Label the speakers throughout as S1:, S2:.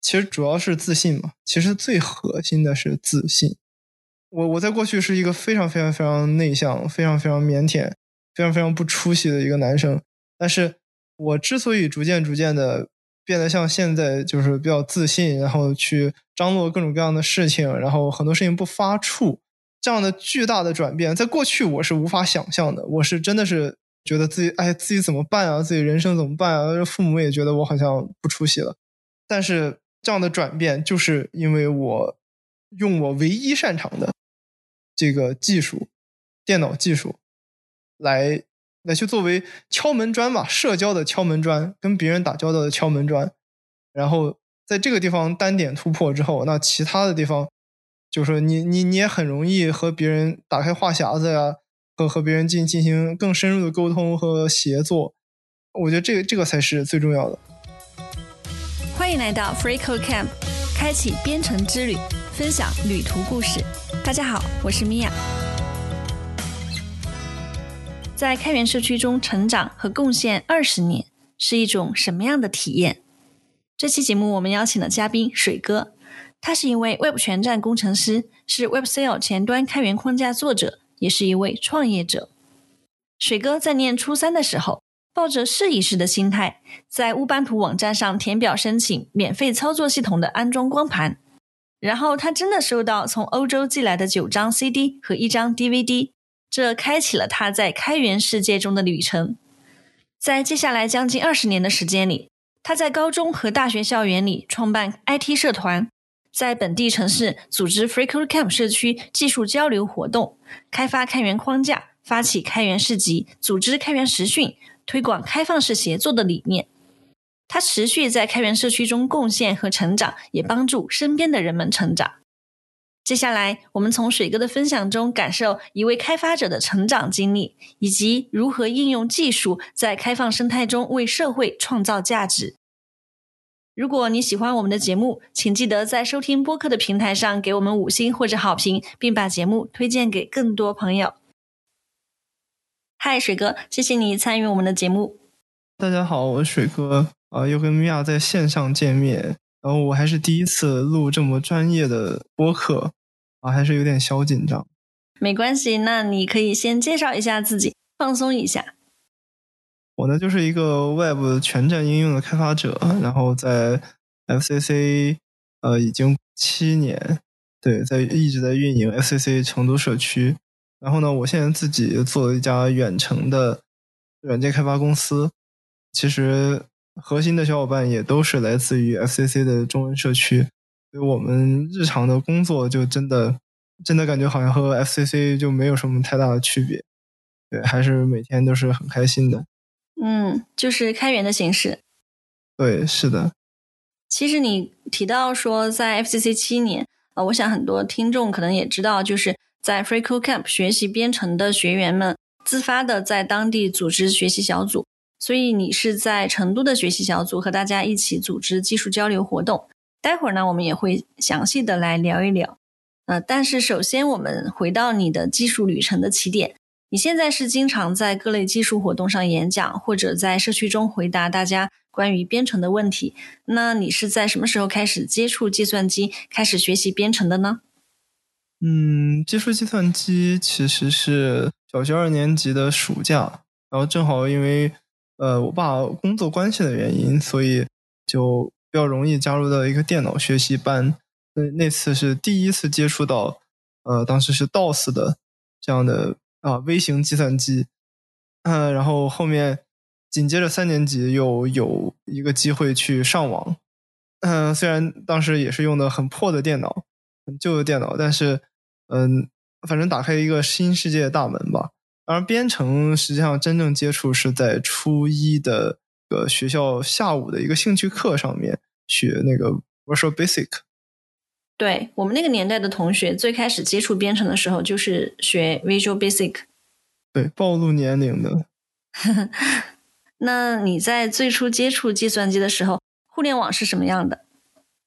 S1: 其实主要是自信嘛。其实最核心的是自信。我我在过去是一个非常非常非常内向、非常非常腼腆、非常非常不出息的一个男生。但是我之所以逐渐逐渐的变得像现在，就是比较自信，然后去张罗各种各样的事情，然后很多事情不发怵，这样的巨大的转变，在过去我是无法想象的。我是真的是觉得自己，哎，自己怎么办啊？自己人生怎么办啊？父母也觉得我好像不出息了。但是这样的转变，就是因为我用我唯一擅长的这个技术——电脑技术，来来去作为敲门砖吧，社交的敲门砖，跟别人打交道的敲门砖。然后在这个地方单点突破之后，那其他的地方，就是说你你你也很容易和别人打开话匣子呀，和和别人进进行更深入的沟通和协作。我觉得这个这个才是最重要的。
S2: 欢迎来到 Free Code Camp，开启编程之旅，分享旅途故事。大家好，我是米娅。在开源社区中成长和贡献二十年，是一种什么样的体验？这期节目我们邀请了嘉宾水哥，他是一位 Web 全站工程师，是 WebCL 前端开源框架作者，也是一位创业者。水哥在念初三的时候，抱着试一试的心态，在乌班图网站上填表申请免费操作系统的安装光盘，然后他真的收到从欧洲寄来的九张 CD 和一张 DVD。这开启了他在开源世界中的旅程。在接下来将近二十年的时间里，他在高中和大学校园里创办 IT 社团，在本地城市组织 FreeCodeCamp 社区技术交流活动，开发开源框架，发起开源市集，组织开源实训，推广开放式协作的理念。他持续在开源社区中贡献和成长，也帮助身边的人们成长。接下来，我们从水哥的分享中感受一位开发者的成长经历，以及如何应用技术在开放生态中为社会创造价值。如果你喜欢我们的节目，请记得在收听播客的平台上给我们五星或者好评，并把节目推荐给更多朋友。嗨，水哥，谢谢你参与我们的节目。
S1: 大家好，我是水哥啊，又跟米娅在线上见面。然后我还是第一次录这么专业的播客，啊，还是有点小紧张。
S2: 没关系，那你可以先介绍一下自己，放松一下。
S1: 我呢就是一个 Web 全站应用的开发者，然后在 FCC 呃已经七年，对，在一直在运营 FCC 成都社区。然后呢，我现在自己做了一家远程的软件开发公司，其实。核心的小伙伴也都是来自于 FCC 的中文社区，所以我们日常的工作就真的真的感觉好像和 FCC 就没有什么太大的区别，对，还是每天都是很开心的。
S2: 嗯，就是开源的形式。
S1: 对，是的。
S2: 其实你提到说在 FCC 七年，呃，我想很多听众可能也知道，就是在 FreeCodeCamp 学习编程的学员们自发的在当地组织学习小组。所以你是在成都的学习小组和大家一起组织技术交流活动。待会儿呢，我们也会详细的来聊一聊。呃，但是首先我们回到你的技术旅程的起点。你现在是经常在各类技术活动上演讲，或者在社区中回答大家关于编程的问题。那你是在什么时候开始接触计算机，开始学习编程的呢？
S1: 嗯，接触计算机其实是小学二年级的暑假，然后正好因为。呃，我爸工作关系的原因，所以就比较容易加入到一个电脑学习班。那那次是第一次接触到，呃，当时是 DOS 的这样的啊微型计算机。嗯，然后后面紧接着三年级又有一个机会去上网。嗯，虽然当时也是用的很破的电脑，很旧的电脑，但是嗯，反正打开一个新世界的大门吧。而编程实际上真正接触是在初一的个学校下午的一个兴趣课上面学那个 Visual Basic。
S2: 对我们那个年代的同学，最开始接触编程的时候就是学 Visual Basic。
S1: 对，暴露年龄的。
S2: 那你在最初接触计算机的时候，互联网是什么样的？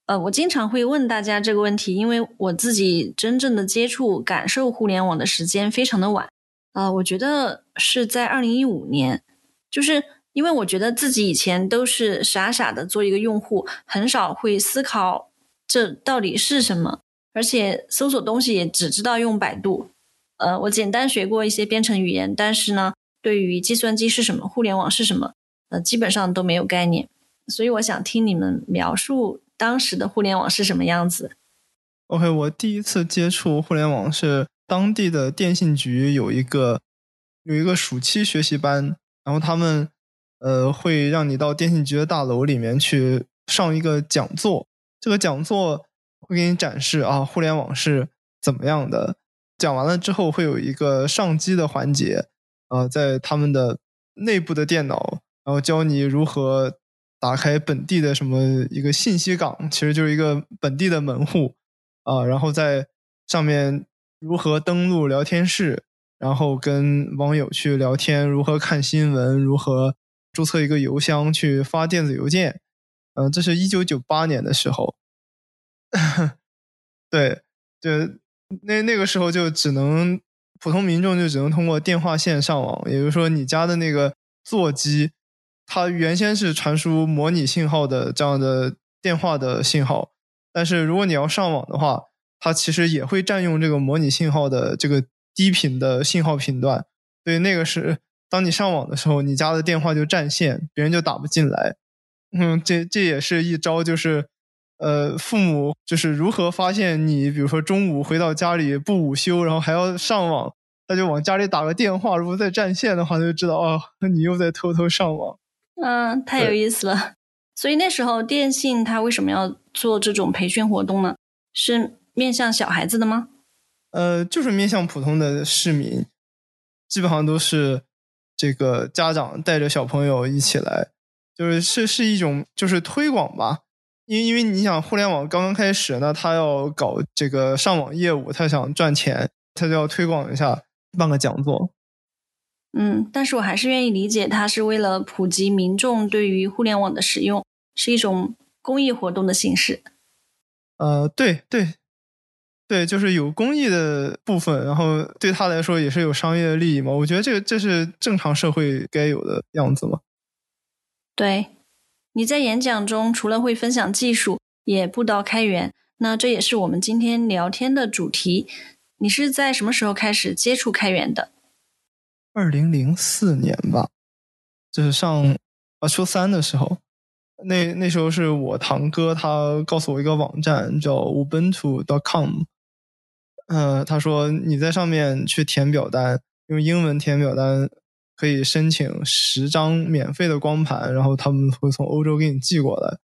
S2: 呃，我经常会问大家这个问题，因为我自己真正的接触、感受互联网的时间非常的晚。啊，我觉得是在二零一五年，就是因为我觉得自己以前都是傻傻的做一个用户，很少会思考这到底是什么，而且搜索东西也只知道用百度。呃，我简单学过一些编程语言，但是呢，对于计算机是什么，互联网是什么，呃，基本上都没有概念。所以我想听你们描述当时的互联网是什么样子。
S1: OK，我第一次接触互联网是当地的电信局有一个有一个暑期学习班，然后他们呃会让你到电信局的大楼里面去上一个讲座，这个讲座会给你展示啊互联网是怎么样的。讲完了之后，会有一个上机的环节，啊，在他们的内部的电脑，然后教你如何打开本地的什么一个信息港，其实就是一个本地的门户，啊，然后在上面如何登录聊天室，然后跟网友去聊天，如何看新闻，如何注册一个邮箱去发电子邮件，嗯，这是一九九八年的时候，对，对。那那个时候就只能普通民众就只能通过电话线上网，也就是说你家的那个座机，它原先是传输模拟信号的这样的电话的信号，但是如果你要上网的话，它其实也会占用这个模拟信号的这个低频的信号频段，所以那个是当你上网的时候，你家的电话就占线，别人就打不进来。嗯，这这也是一招，就是。呃，父母就是如何发现你，比如说中午回到家里不午休，然后还要上网，他就往家里打个电话，如果在占线的话，他就知道哦，那你又在偷偷上网。
S2: 嗯，太有意思了。所以那时候电信他为什么要做这种培训活动呢？是面向小孩子的吗？
S1: 呃，就是面向普通的市民，基本上都是这个家长带着小朋友一起来，就是是是一种就是推广吧。因为因为你想，互联网刚刚开始，那他要搞这个上网业务，他想赚钱，他就要推广一下，办个讲座。
S2: 嗯，但是我还是愿意理解，它是为了普及民众对于互联网的使用，是一种公益活动的形式。
S1: 呃，对对对，就是有公益的部分，然后对他来说也是有商业利益嘛。我觉得这个这是正常社会该有的样子嘛。
S2: 对。你在演讲中除了会分享技术，也布道开源，那这也是我们今天聊天的主题。你是在什么时候开始接触开源的？
S1: 二零零四年吧，就是上啊初三的时候。那那时候是我堂哥，他告诉我一个网站叫 Ubuntu.com，呃，他说你在上面去填表单，用英文填表单。可以申请十张免费的光盘，然后他们会从欧洲给你寄过来。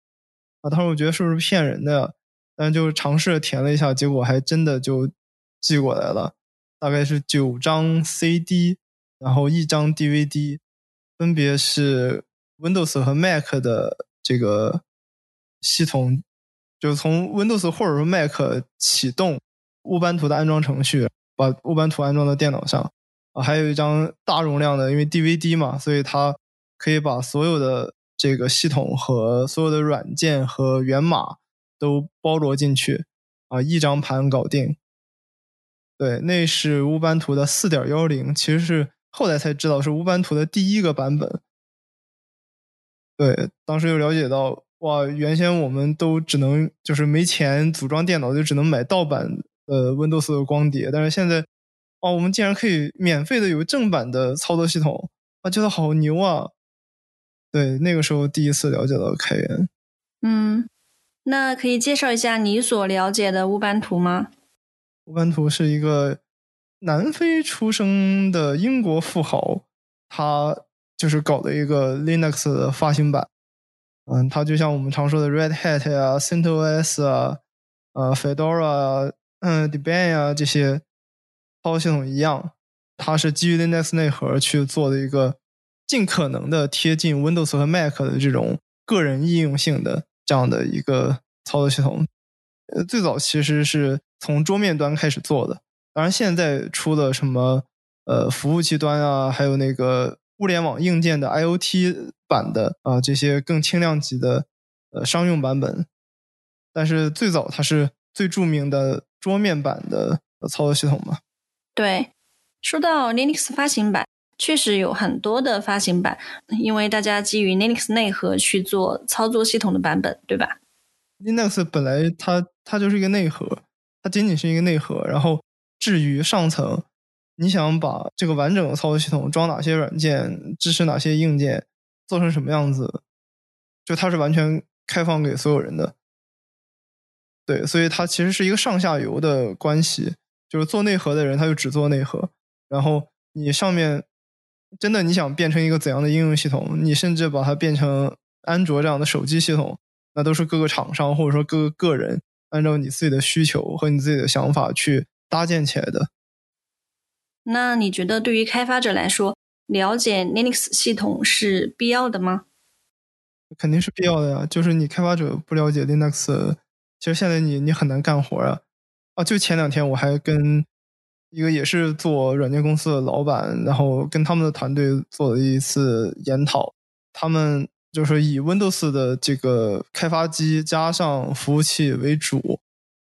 S1: 啊，当时我觉得是不是骗人的呀？但就尝试填了一下，结果还真的就寄过来了。大概是九张 CD，然后一张 DVD，分别是 Windows 和 Mac 的这个系统，就从 Windows 或者说 Mac 启动乌班图的安装程序，把乌班图安装到电脑上。啊，还有一张大容量的，因为 DVD 嘛，所以它可以把所有的这个系统和所有的软件和源码都包罗进去，啊，一张盘搞定。对，那是乌班图的四点幺零，其实是后来才知道是乌班图的第一个版本。对，当时又了解到，哇，原先我们都只能就是没钱组装电脑，就只能买盗版呃 Windows 的光碟，但是现在。哦，我们竟然可以免费的有正版的操作系统，啊，觉得好牛啊！对，那个时候第一次了解到开源。
S2: 嗯，那可以介绍一下你所了解的乌班图吗？
S1: 乌班图是一个南非出生的英国富豪，他就是搞的一个 Linux 的发行版。嗯，它就像我们常说的 Red Hat 啊、CentOS 啊、呃 Fedora 啊、嗯 Debian 啊这些。操作系统一样，它是基于 Linux 内核去做的一个尽可能的贴近 Windows 和 Mac 的这种个人应用性的这样的一个操作系统。呃，最早其实是从桌面端开始做的，当然现在出的什么呃服务器端啊，还有那个物联网硬件的 IOT 版的啊这些更轻量级的呃商用版本，但是最早它是最著名的桌面版的操作系统嘛。
S2: 对，说到 Linux 发行版，确实有很多的发行版，因为大家基于 Linux 内核去做操作系统的版本，对吧
S1: ？Linux 本来它它就是一个内核，它仅仅是一个内核。然后至于上层，你想把这个完整的操作系统装哪些软件，支持哪些硬件，做成什么样子，就它是完全开放给所有人的。对，所以它其实是一个上下游的关系，就是做内核的人他就只做内核，然后你上面。真的，你想变成一个怎样的应用系统？你甚至把它变成安卓这样的手机系统，那都是各个厂商或者说各个个人按照你自己的需求和你自己的想法去搭建起来的。
S2: 那你觉得对于开发者来说，了解 Linux 系统是必要的吗？
S1: 肯定是必要的呀。就是你开发者不了解 Linux，其实现在你你很难干活啊。啊，就前两天我还跟。一个也是做软件公司的老板，然后跟他们的团队做了一次研讨。他们就是以 Windows 的这个开发机加上服务器为主，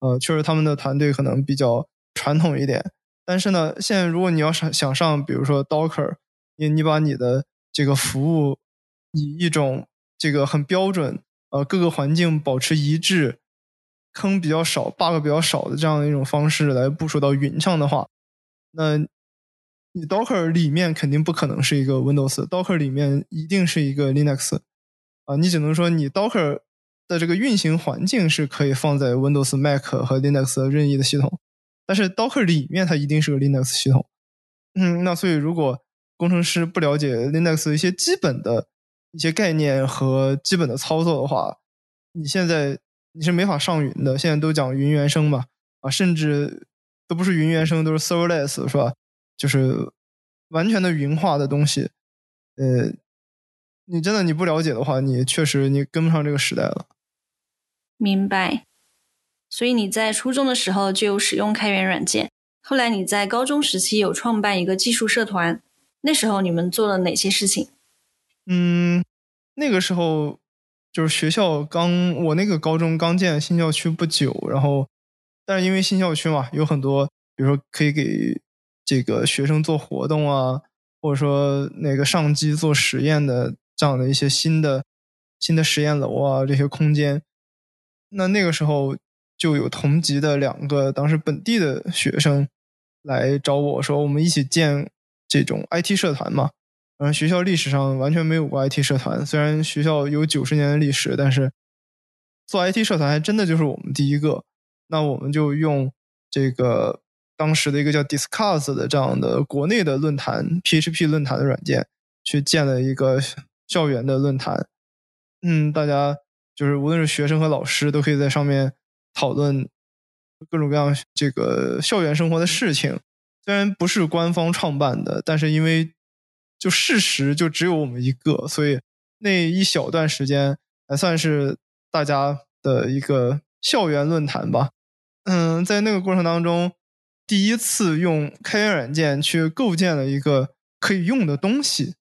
S1: 呃，确实他们的团队可能比较传统一点。但是呢，现在如果你要想想上，比如说 Docker，你你把你的这个服务以一种这个很标准，呃，各个环境保持一致。坑比较少，bug 比较少的这样的一种方式来部署到云上的话，那你 Docker 里面肯定不可能是一个 Windows，Docker 里面一定是一个 Linux 啊，你只能说你 Docker 的这个运行环境是可以放在 Windows、Mac 和 Linux 任意的系统，但是 Docker 里面它一定是个 Linux 系统。嗯，那所以如果工程师不了解 Linux 一些基本的一些概念和基本的操作的话，你现在。你是没法上云的，现在都讲云原生嘛，啊，甚至都不是云原生，都是 serverless，是吧？就是完全的云化的东西。呃，你真的你不了解的话，你确实你跟不上这个时代了。
S2: 明白。所以你在初中的时候就有使用开源软件，后来你在高中时期有创办一个技术社团，那时候你们做了哪些事情？
S1: 嗯，那个时候。就是学校刚，我那个高中刚建新校区不久，然后，但是因为新校区嘛，有很多，比如说可以给这个学生做活动啊，或者说那个上机做实验的这样的一些新的新的实验楼啊，这些空间，那那个时候就有同级的两个当时本地的学生来找我说，我们一起建这种 IT 社团嘛。嗯，学校历史上完全没有过 IT 社团。虽然学校有九十年的历史，但是做 IT 社团还真的就是我们第一个。那我们就用这个当时的一个叫 Discuss 的这样的国内的论坛 PHP 论坛的软件，去建了一个校园的论坛。嗯，大家就是无论是学生和老师都可以在上面讨论各种各样这个校园生活的事情。虽然不是官方创办的，但是因为就事实就只有我们一个，所以那一小段时间还算是大家的一个校园论坛吧。嗯，在那个过程当中，第一次用开源软件去构建了一个可以用的东西，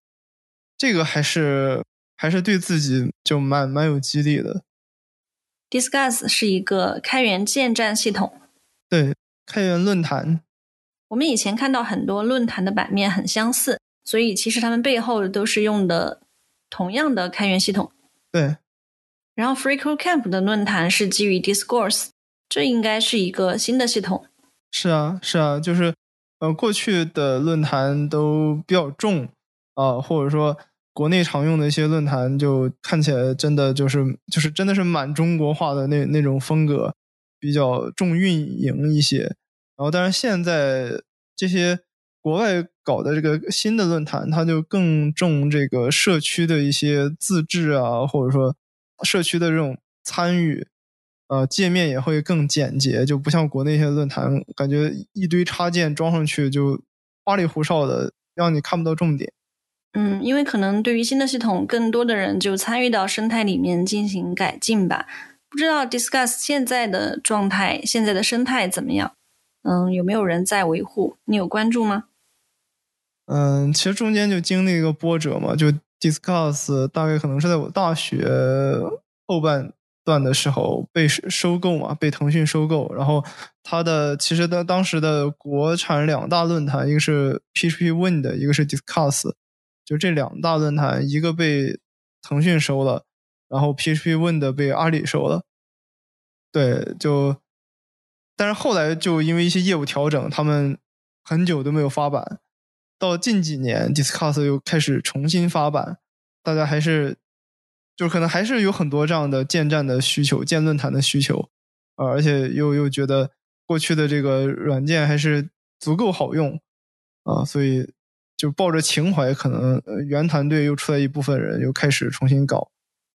S1: 这个还是还是对自己就蛮蛮有激励的。
S2: Discuss 是一个开源建站系统，
S1: 对，开源论坛。
S2: 我们以前看到很多论坛的版面很相似。所以其实他们背后都是用的同样的开源系统。
S1: 对。
S2: 然后 FreeCodeCamp 的论坛是基于 Discourse，这应该是一个新的系统。
S1: 是啊，是啊，就是呃，过去的论坛都比较重啊，或者说国内常用的一些论坛就看起来真的就是就是真的是蛮中国化的那那种风格，比较重运营一些。然后，但是现在这些。国外搞的这个新的论坛，它就更重这个社区的一些自治啊，或者说社区的这种参与，呃，界面也会更简洁，就不像国内一些论坛，感觉一堆插件装上去就花里胡哨的，让你看不到重点。
S2: 嗯，因为可能对于新的系统，更多的人就参与到生态里面进行改进吧。不知道 Discuss 现在的状态，现在的生态怎么样？嗯，有没有人在维护？你有关注吗？
S1: 嗯，其实中间就经历一个波折嘛，就 Discuss 大概可能是在我大学后半段的时候被收购嘛，被腾讯收购，然后它的其实的当时的国产两大论坛，一个是 PHP Wind，一个是 Discuss，就这两大论坛，一个被腾讯收了，然后 PHP Wind 被阿里收了，对，就，但是后来就因为一些业务调整，他们很久都没有发版，到近几年 Discuss 又开始重新发版，大家还是。就可能还是有很多这样的建站的需求、建论坛的需求，啊，而且又又觉得过去的这个软件还是足够好用，啊，所以就抱着情怀，可能原团队又出来一部分人，又开始重新搞。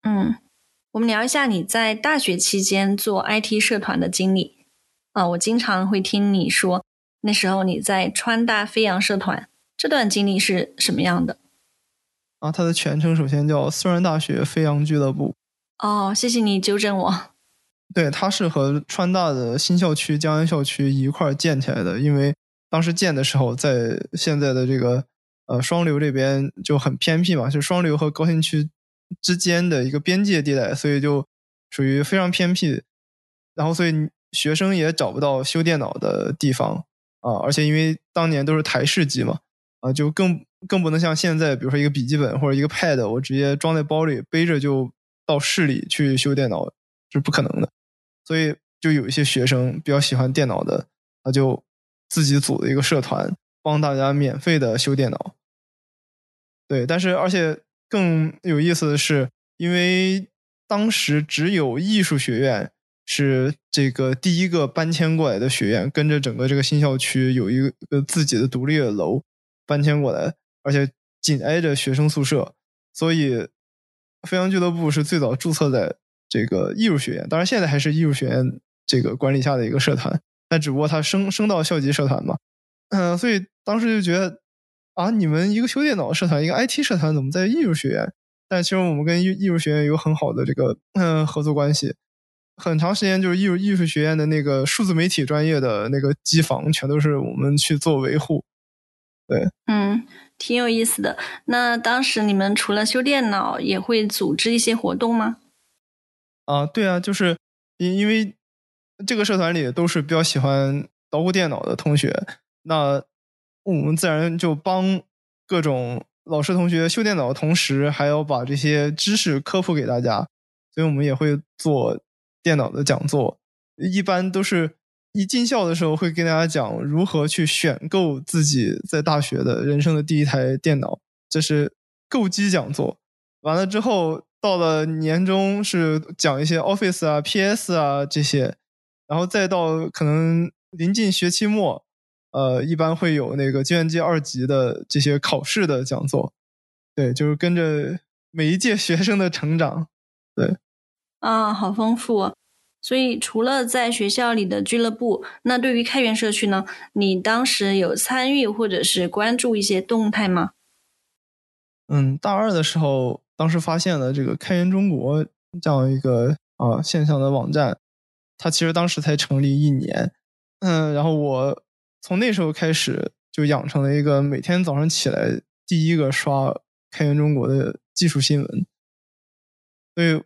S2: 嗯，我们聊一下你在大学期间做 IT 社团的经历。啊，我经常会听你说，那时候你在川大飞扬社团，这段经历是什么样的？
S1: 啊，它的全称首先叫四川大学飞扬俱乐部。
S2: 哦，谢谢你纠正我。
S1: 对，它是和川大的新校区江安校区一块建起来的。因为当时建的时候，在现在的这个呃双流这边就很偏僻嘛，就双流和高新区之间的一个边界地带，所以就属于非常偏僻。然后，所以学生也找不到修电脑的地方啊，而且因为当年都是台式机嘛，啊，就更。更不能像现在，比如说一个笔记本或者一个 Pad，我直接装在包里背着就到市里去修电脑，是不可能的。所以就有一些学生比较喜欢电脑的，他就自己组的一个社团，帮大家免费的修电脑。对，但是而且更有意思的是，因为当时只有艺术学院是这个第一个搬迁过来的学院，跟着整个这个新校区有一个自己的独立的楼搬迁过来。而且紧挨着学生宿舍，所以飞扬俱乐部是最早注册在这个艺术学院。当然，现在还是艺术学院这个管理下的一个社团，但只不过他升升到校级社团嘛。嗯，所以当时就觉得啊，你们一个修电脑社团，一个 IT 社团，怎么在艺术学院？但其实我们跟艺艺术学院有很好的这个嗯合作关系，很长时间就是艺术艺术学院的那个数字媒体专业的那个机房，全都是我们去做维护。对，
S2: 嗯。挺有意思的。那当时你们除了修电脑，也会组织一些活动吗？
S1: 啊，对啊，就是因因为这个社团里都是比较喜欢捣鼓电脑的同学，那我们自然就帮各种老师同学修电脑的同时，还要把这些知识科普给大家，所以我们也会做电脑的讲座，一般都是。一进校的时候会跟大家讲如何去选购自己在大学的人生的第一台电脑，这是购机讲座。完了之后，到了年终是讲一些 Office 啊、PS 啊这些，然后再到可能临近学期末，呃，一般会有那个计算机二级的这些考试的讲座。对，就是跟着每一届学生的成长。对，
S2: 啊，好丰富。所以，除了在学校里的俱乐部，那对于开源社区呢？你当时有参与或者是关注一些动态吗？
S1: 嗯，大二的时候，当时发现了这个开源中国这样一个啊现象的网站，它其实当时才成立一年。嗯，然后我从那时候开始就养成了一个每天早上起来第一个刷开源中国的技术新闻，所以。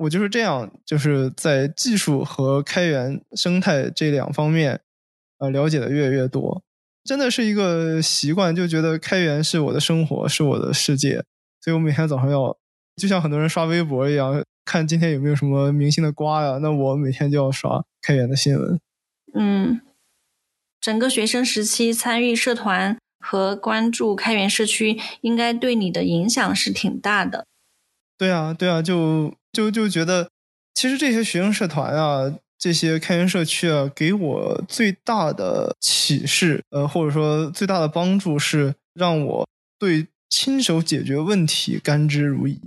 S1: 我就是这样，就是在技术和开源生态这两方面，呃，了解的越来越多，真的是一个习惯，就觉得开源是我的生活，是我的世界，所以我每天早上要，就像很多人刷微博一样，看今天有没有什么明星的瓜呀，那我每天就要刷开源的新闻。
S2: 嗯，整个学生时期参与社团和关注开源社区，应该对你的影响是挺大的。
S1: 对啊，对啊，就。就就觉得，其实这些学生社团啊，这些开源社区啊，给我最大的启示，呃，或者说最大的帮助是让我对亲手解决问题甘之如饴。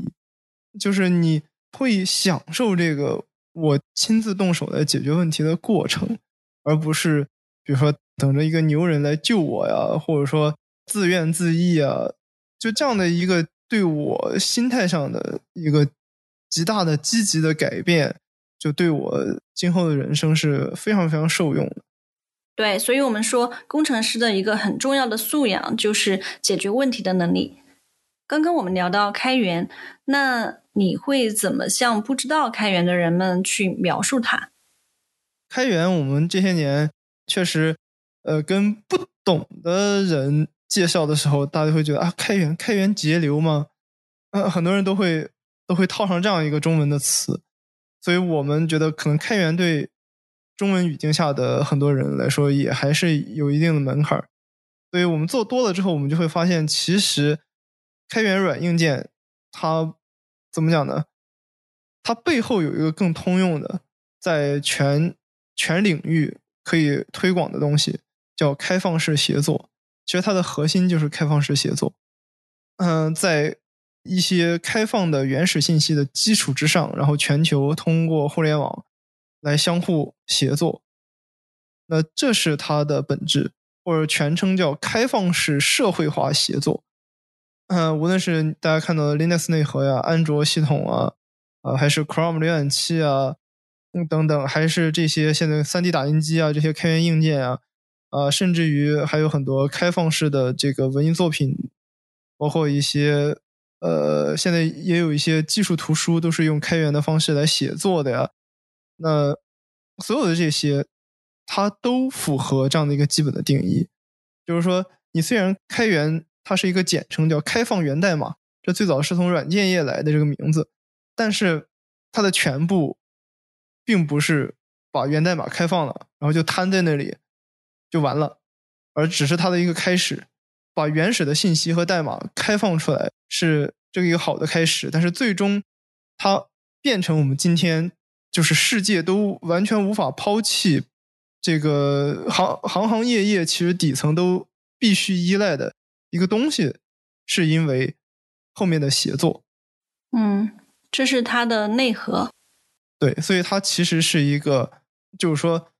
S1: 就是你会享受这个我亲自动手来解决问题的过程，而不是比如说等着一个牛人来救我呀，或者说自怨自艾啊，就这样的一个对我心态上的一个。极大的积极的改变，就对我今后的人生是非常非常受用的。
S2: 对，所以我们说，工程师的一个很重要的素养就是解决问题的能力。刚刚我们聊到开源，那你会怎么向不知道开源的人们去描述它？
S1: 开源，我们这些年确实，呃，跟不懂的人介绍的时候，大家会觉得啊，开源，开源节流吗？呃，很多人都会都会套上这样一个中文的词，所以我们觉得可能开源对中文语境下的很多人来说也还是有一定的门槛儿。所以我们做多了之后，我们就会发现，其实开源软硬件它怎么讲呢？它背后有一个更通用的，在全全领域可以推广的东西，叫开放式协作。其实它的核心就是开放式协作。嗯，在一些开放的原始信息的基础之上，然后全球通过互联网来相互协作，那这是它的本质，或者全称叫开放式社会化协作。嗯，无论是大家看到的 Linux 内核呀、安卓系统啊，啊，还是 Chrome 浏览器啊，嗯，等等，还是这些现在 3D 打印机啊，这些开源硬件啊，啊，甚至于还有很多开放式的这个文艺作品，包括一些。呃，现在也有一些技术图书都是用开源的方式来写作的呀。那所有的这些，它都符合这样的一个基本的定义，就是说，你虽然开源它是一个简称，叫开放源代码，这最早是从软件业来的这个名字，但是它的全部并不是把源代码开放了，然后就摊在那里就完了，而只是它的一个开始。把原始的信息和代码开放出来是这个一个好的开始，但是最终它变成我们今天就是世界都完全无法抛弃这个行行行业业其实底层都必须依赖的一个东西，是因为后面的协作。
S2: 嗯，这是它的内核。
S1: 对，所以它其实是一个，就是说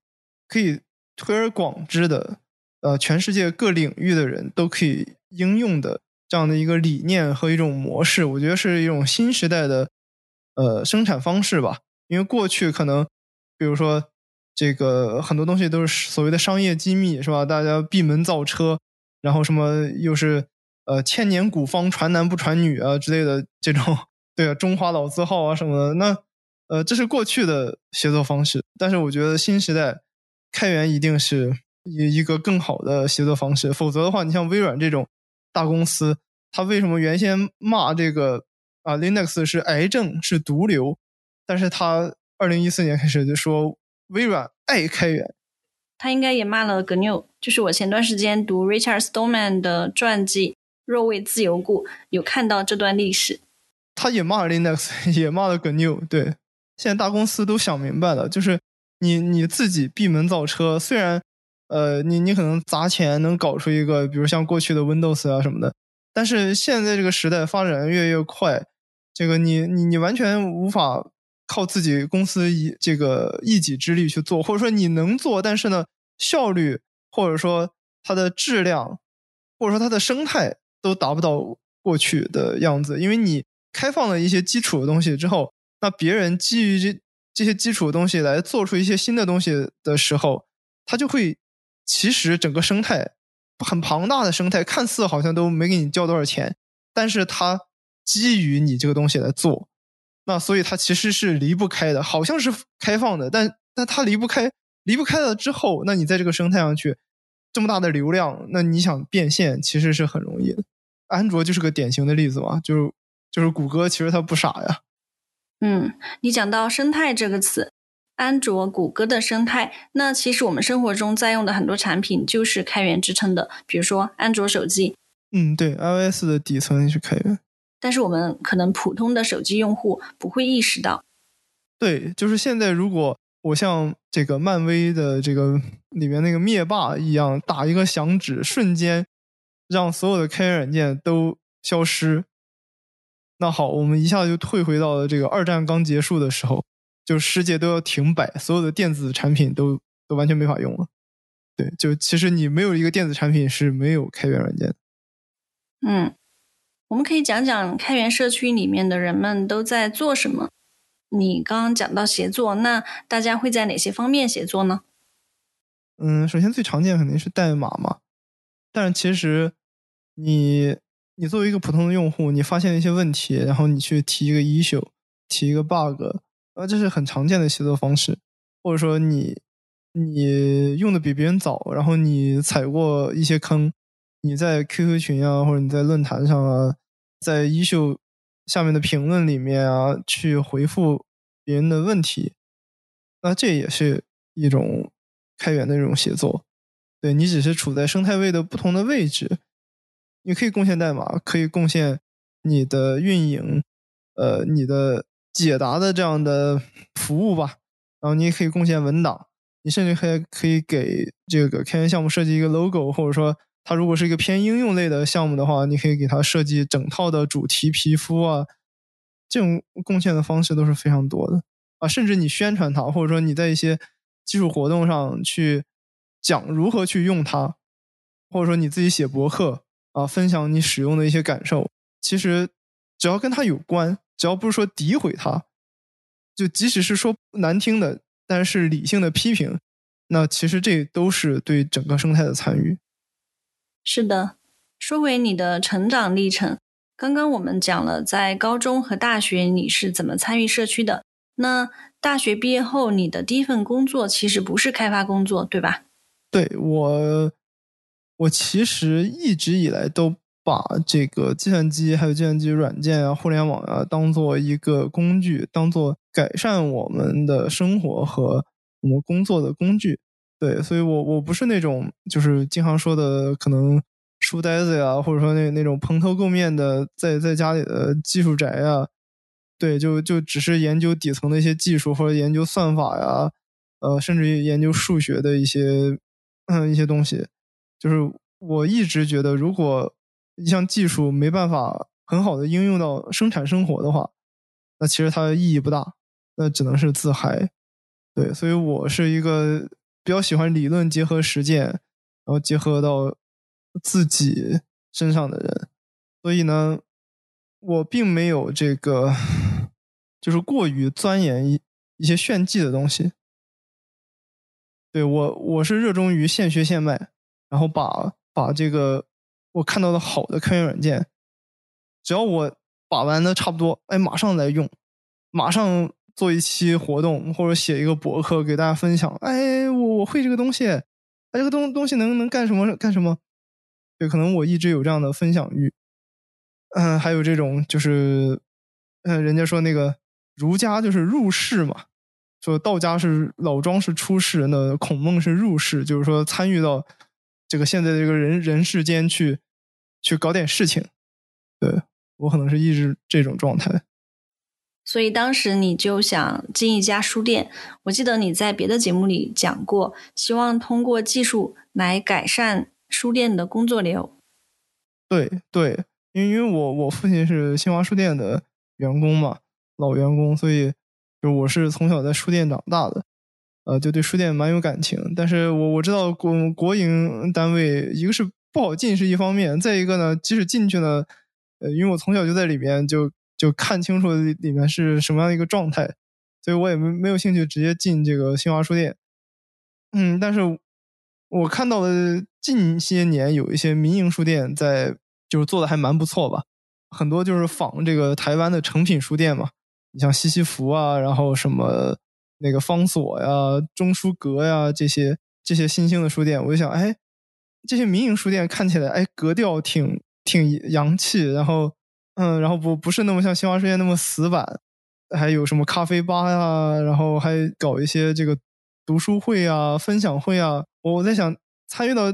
S1: 可以推而广之的。呃，全世界各领域的人都可以应用的这样的一个理念和一种模式，我觉得是一种新时代的呃生产方式吧。因为过去可能，比如说这个很多东西都是所谓的商业机密，是吧？大家闭门造车，然后什么又是呃千年古方传男不传女啊之类的这种，对啊，中华老字号啊什么的。那呃，这是过去的协作方式，但是我觉得新时代开源一定是。一一个更好的协作方式，否则的话，你像微软这种大公司，它为什么原先骂这个啊 Linux 是癌症是毒瘤，但是他二零一四年开始就说微软爱开源，
S2: 他应该也骂了 GNU，就是我前段时间读 Richard Stallman 的传记《若为自由故》，有看到这段历史，
S1: 他也骂了 Linux，也骂了 GNU，对，现在大公司都想明白了，就是你你自己闭门造车，虽然。呃，你你可能砸钱能搞出一个，比如像过去的 Windows 啊什么的，但是现在这个时代发展越来越快，这个你你你完全无法靠自己公司一这个一己之力去做，或者说你能做，但是呢效率或者说它的质量或者说它的生态都达不到过去的样子，因为你开放了一些基础的东西之后，那别人基于这这些基础的东西来做出一些新的东西的时候，他就会。其实整个生态很庞大的生态，看似好像都没给你交多少钱，但是它基于你这个东西来做，那所以它其实是离不开的，好像是开放的，但但它离不开，离不开了之后，那你在这个生态上去这么大的流量，那你想变现其实是很容易的。安卓就是个典型的例子嘛，就是就是谷歌其实它不傻呀。
S2: 嗯，你讲到生态这个词。安卓、谷歌的生态，那其实我们生活中在用的很多产品就是开源支撑的，比如说安卓手机。
S1: 嗯，对，iOS 的底层是开源。
S2: 但是我们可能普通的手机用户不会意识到。
S1: 对，就是现在，如果我像这个漫威的这个里面那个灭霸一样，打一个响指，瞬间让所有的开源软件都消失，那好，我们一下子就退回到了这个二战刚结束的时候。就世界都要停摆，所有的电子产品都都完全没法用了。对，就其实你没有一个电子产品是没有开源软件。
S2: 嗯，我们可以讲讲开源社区里面的人们都在做什么。你刚刚讲到协作，那大家会在哪些方面协作呢？
S1: 嗯，首先最常见肯定是代码嘛，但是其实你你作为一个普通的用户，你发现了一些问题，然后你去提一个 issue，提一个 bug，啊，这是很常见的协作方式。或者说你你用的比别人早，然后你踩过一些坑，你在 QQ 群啊，或者你在论坛上啊，在 issue 下面的评论里面啊，去回复别人的问题，那这也是一种开源的这种协作。对你只是处在生态位的不同的位置。你可以贡献代码，可以贡献你的运营，呃，你的解答的这样的服务吧。然后你也可以贡献文档，你甚至可以可以给这个开源项目设计一个 logo，或者说它如果是一个偏应用类的项目的话，你可以给它设计整套的主题皮肤啊。这种贡献的方式都是非常多的啊，甚至你宣传它，或者说你在一些技术活动上去讲如何去用它，或者说你自己写博客。啊，分享你使用的一些感受，其实只要跟它有关，只要不是说诋毁它，就即使是说难听的，但是理性的批评，那其实这都是对整个生态的参与。
S2: 是的，说回你的成长历程，刚刚我们讲了在高中和大学你是怎么参与社区的，那大学毕业后你的第一份工作其实不是开发工作，对吧？
S1: 对我。我其实一直以来都把这个计算机、还有计算机软件啊、互联网啊，当做一个工具，当做改善我们的生活和我们工作的工具。对，所以我我不是那种就是经常说的可能书呆子呀，或者说那那种蓬头垢面的在在家里的技术宅啊。对，就就只是研究底层的一些技术，或者研究算法呀，呃，甚至于研究数学的一些嗯一些东西。就是我一直觉得，如果一项技术没办法很好的应用到生产生活的话，那其实它的意义不大，那只能是自嗨。对，所以我是一个比较喜欢理论结合实践，然后结合到自己身上的人。所以呢，我并没有这个，就是过于钻研一一些炫技的东西。对我，我是热衷于现学现卖。然后把把这个我看到的好的开源软件，只要我把玩的差不多，哎，马上来用，马上做一期活动或者写一个博客给大家分享。哎，我我会这个东西，哎，这个东东西能能干什么干什么？对，可能我一直有这样的分享欲。嗯，还有这种就是，嗯，人家说那个儒家就是入世嘛，说道家是老庄是出世，那孔孟是入世，就是说参与到。这个现在的这个人人世间去去搞点事情，对我可能是一直这种状态。
S2: 所以当时你就想进一家书店。我记得你在别的节目里讲过，希望通过技术来改善书店的工作流。
S1: 对对，因为因为我我父亲是新华书店的员工嘛，老员工，所以就我是从小在书店长大的。呃，就对书店蛮有感情，但是我我知道国国营单位一个是不好进是一方面，再一个呢，即使进去了，呃，因为我从小就在里面，就就看清楚里面是什么样的一个状态，所以我也没没有兴趣直接进这个新华书店。嗯，但是我看到的近些年有一些民营书店在就是做的还蛮不错吧，很多就是仿这个台湾的成品书店嘛，你像西西弗啊，然后什么。那个方所呀、中书阁呀，这些这些新兴的书店，我就想，哎，这些民营书店看起来，哎，格调挺挺洋气，然后，嗯，然后不不是那么像新华书店那么死板，还有什么咖啡吧呀，然后还搞一些这个读书会啊、分享会啊，我在想，参与到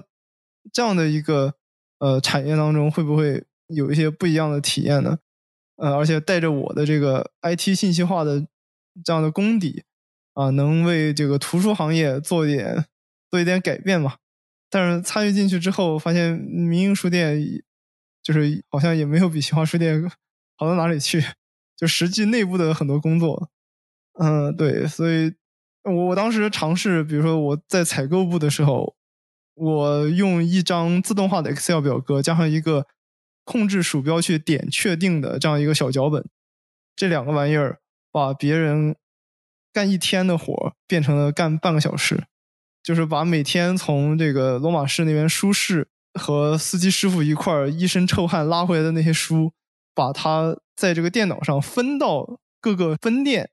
S1: 这样的一个呃产业当中，会不会有一些不一样的体验呢？呃，而且带着我的这个 IT 信息化的这样的功底。啊，能为这个图书行业做一点做一点改变嘛？但是参与进去之后，发现民营书店就是好像也没有比新华书店好到哪里去。就实际内部的很多工作，嗯，对，所以我我当时尝试，比如说我在采购部的时候，我用一张自动化的 Excel 表格，加上一个控制鼠标去点确定的这样一个小脚本，这两个玩意儿把别人。干一天的活变成了干半个小时，就是把每天从这个罗马市那边书市和司机师傅一块儿一身臭汗拉回来的那些书，把它在这个电脑上分到各个分店，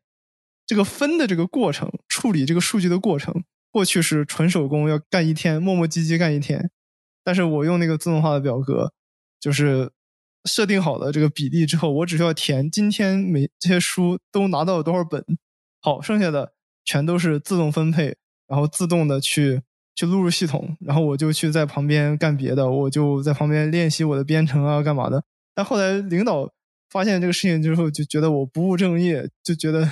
S1: 这个分的这个过程，处理这个数据的过程，过去是纯手工要干一天，磨磨唧唧干一天，但是我用那个自动化的表格，就是设定好的这个比例之后，我只需要填今天每这些书都拿到了多少本，好，剩下的全都是自动分配，然后自动的去。去录入系统，然后我就去在旁边干别的，我就在旁边练习我的编程啊，干嘛的。但后来领导发现这个事情之后，就觉得我不务正业，就觉得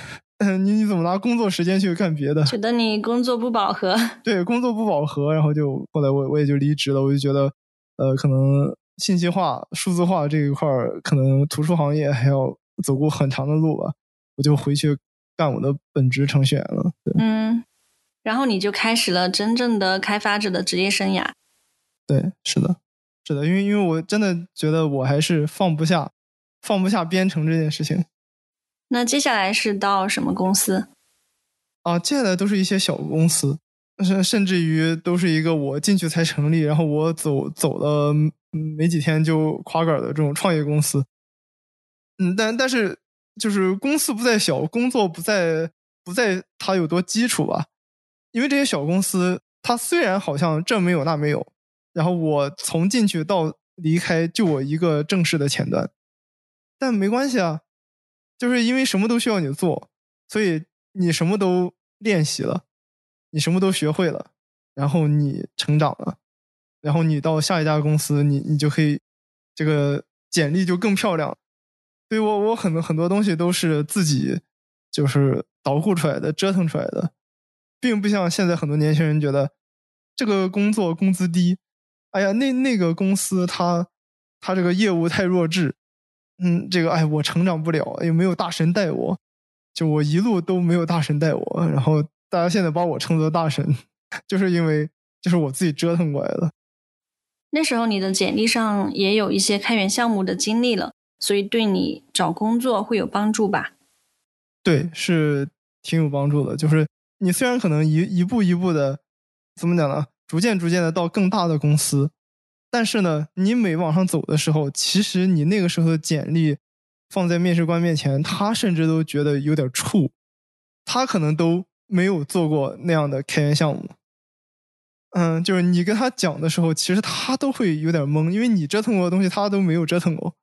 S1: 你你怎么拿工作时间去干别的？
S2: 觉得你工作不饱和。
S1: 对，工作不饱和，然后就后来我我也就离职了。我就觉得，呃，可能信息化、数字化这一块儿，可能图书行业还要走过很长的路吧。我就回去干我的本职程序员了。
S2: 嗯。然后你就开始了真正的开发者的职业生涯。
S1: 对，是的，是的，因为因为我真的觉得我还是放不下，放不下编程这件事情。
S2: 那接下来是到什么公司？
S1: 啊，接下来都是一些小公司，甚甚至于都是一个我进去才成立，然后我走走了没几天就垮杆的这种创业公司。嗯，但但是就是公司不在小，工作不在不在它有多基础吧。因为这些小公司，它虽然好像这没有那没有，然后我从进去到离开就我一个正式的前端，但没关系啊，就是因为什么都需要你做，所以你什么都练习了，你什么都学会了，然后你成长了，然后你到下一家公司，你你就可以这个简历就更漂亮。所以我我很多很多东西都是自己就是捣鼓出来的，折腾出来的。并不像现在很多年轻人觉得这个工作工资低，哎呀，那那个公司他他这个业务太弱智，嗯，这个哎我成长不了，也没有大神带我，就我一路都没有大神带我，然后大家现在把我称作大神，就是因为就是我自己折腾过来的。
S2: 那时候你的简历上也有一些开源项目的经历了，所以对你找工作会有帮助吧？
S1: 对，是挺有帮助的，就是。你虽然可能一一步一步的，怎么讲呢？逐渐逐渐的到更大的公司，但是呢，你每往上走的时候，其实你那个时候的简历放在面试官面前，他甚至都觉得有点怵，他可能都没有做过那样的开源项目。嗯，就是你跟他讲的时候，其实他都会有点懵，因为你折腾过的东西他都没有折腾过，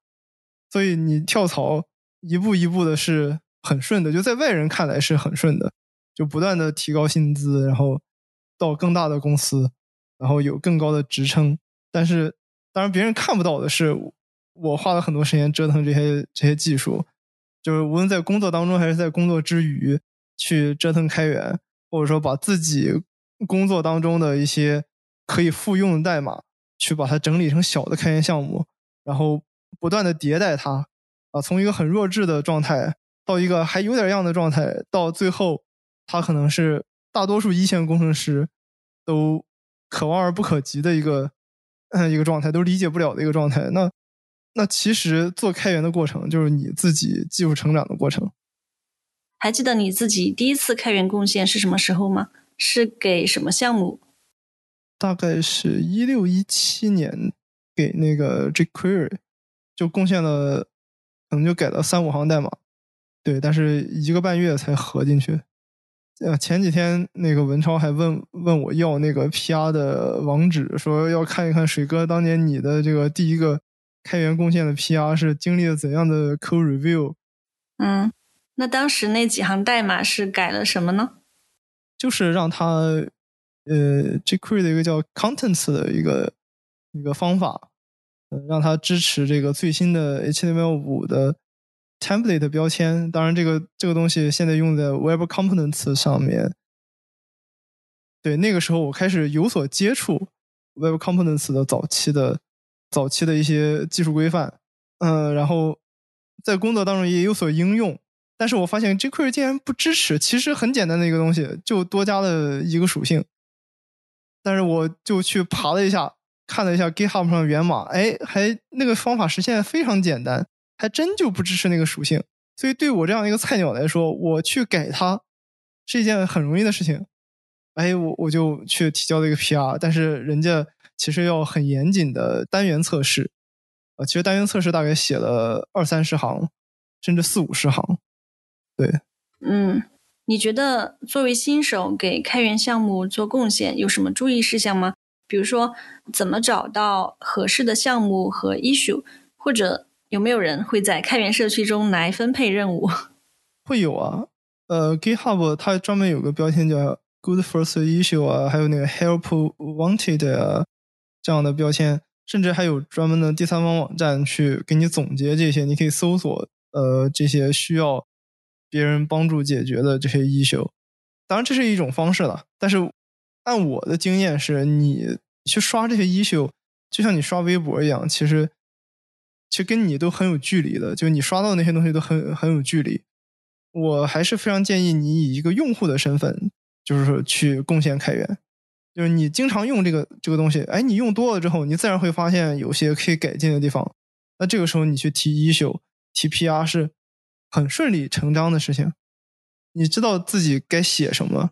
S1: 所以你跳槽一步一步的是很顺的，就在外人看来是很顺的。就不断的提高薪资，然后到更大的公司，然后有更高的职称。但是，当然别人看不到的是，我花了很多时间折腾这些这些技术，就是无论在工作当中还是在工作之余，去折腾开源，或者说把自己工作当中的一些可以复用的代码，去把它整理成小的开源项目，然后不断的迭代它，啊，从一个很弱智的状态到一个还有点样的状态，到最后。他可能是大多数一线工程师都可望而不可及的一个嗯一个状态，都理解不了的一个状态。那那其实做开源的过程就是你自己技术成长的过程。
S2: 还记得你自己第一次开源贡献是什么时候吗？是给什么项目？
S1: 大概是一六一七年给那个 jQuery 就贡献了，可能就改了三五行代码，对，但是一个半月才合进去。呃，前几天那个文超还问问我要那个 PR 的网址，说要看一看水哥当年你的这个第一个开源贡献的 PR 是经历了怎样的 code review。
S2: 嗯，那当时那几行代码是改了什么呢？
S1: 就是让他呃 jQuery 的一个叫 contents 的一个一个方法，呃，让它支持这个最新的 HTML5 的。Template 的标签，当然这个这个东西现在用在 Web Components 上面。对，那个时候我开始有所接触 Web Components 的早期的早期的一些技术规范，嗯，然后在工作当中也有所应用。但是我发现 jQuery 竟然不支持，其实很简单的一个东西，就多加了一个属性。但是我就去爬了一下，看了一下 GitHub 上的源码，哎，还那个方法实现非常简单。还真就不支持那个属性，所以对我这样一个菜鸟来说，我去改它是一件很容易的事情。哎，我我就去提交了一个 PR，但是人家其实要很严谨的单元测试。呃，其实单元测试大概写了二三十行，甚至四五十行。对，
S2: 嗯，你觉得作为新手给开源项目做贡献有什么注意事项吗？比如说，怎么找到合适的项目和 issue，或者有没有人会在开源社区中来分配任务？
S1: 会有啊，呃，GitHub 它专门有个标签叫 Good First Issue 啊，还有那个 Help Wanted 啊这样的标签，甚至还有专门的第三方网站去给你总结这些，你可以搜索呃这些需要别人帮助解决的这些 issue。当然这是一种方式了，但是按我的经验是，你去刷这些 issue，就像你刷微博一样，其实其实跟你都很有距离的，就你刷到那些东西都很很有距离。我还是非常建议你以一个用户的身份，就是说去贡献开源。就是你经常用这个这个东西，哎，你用多了之后，你自然会发现有些可以改进的地方。那这个时候你去提 issue、提 PR 是很顺理成章的事情。你知道自己该写什么，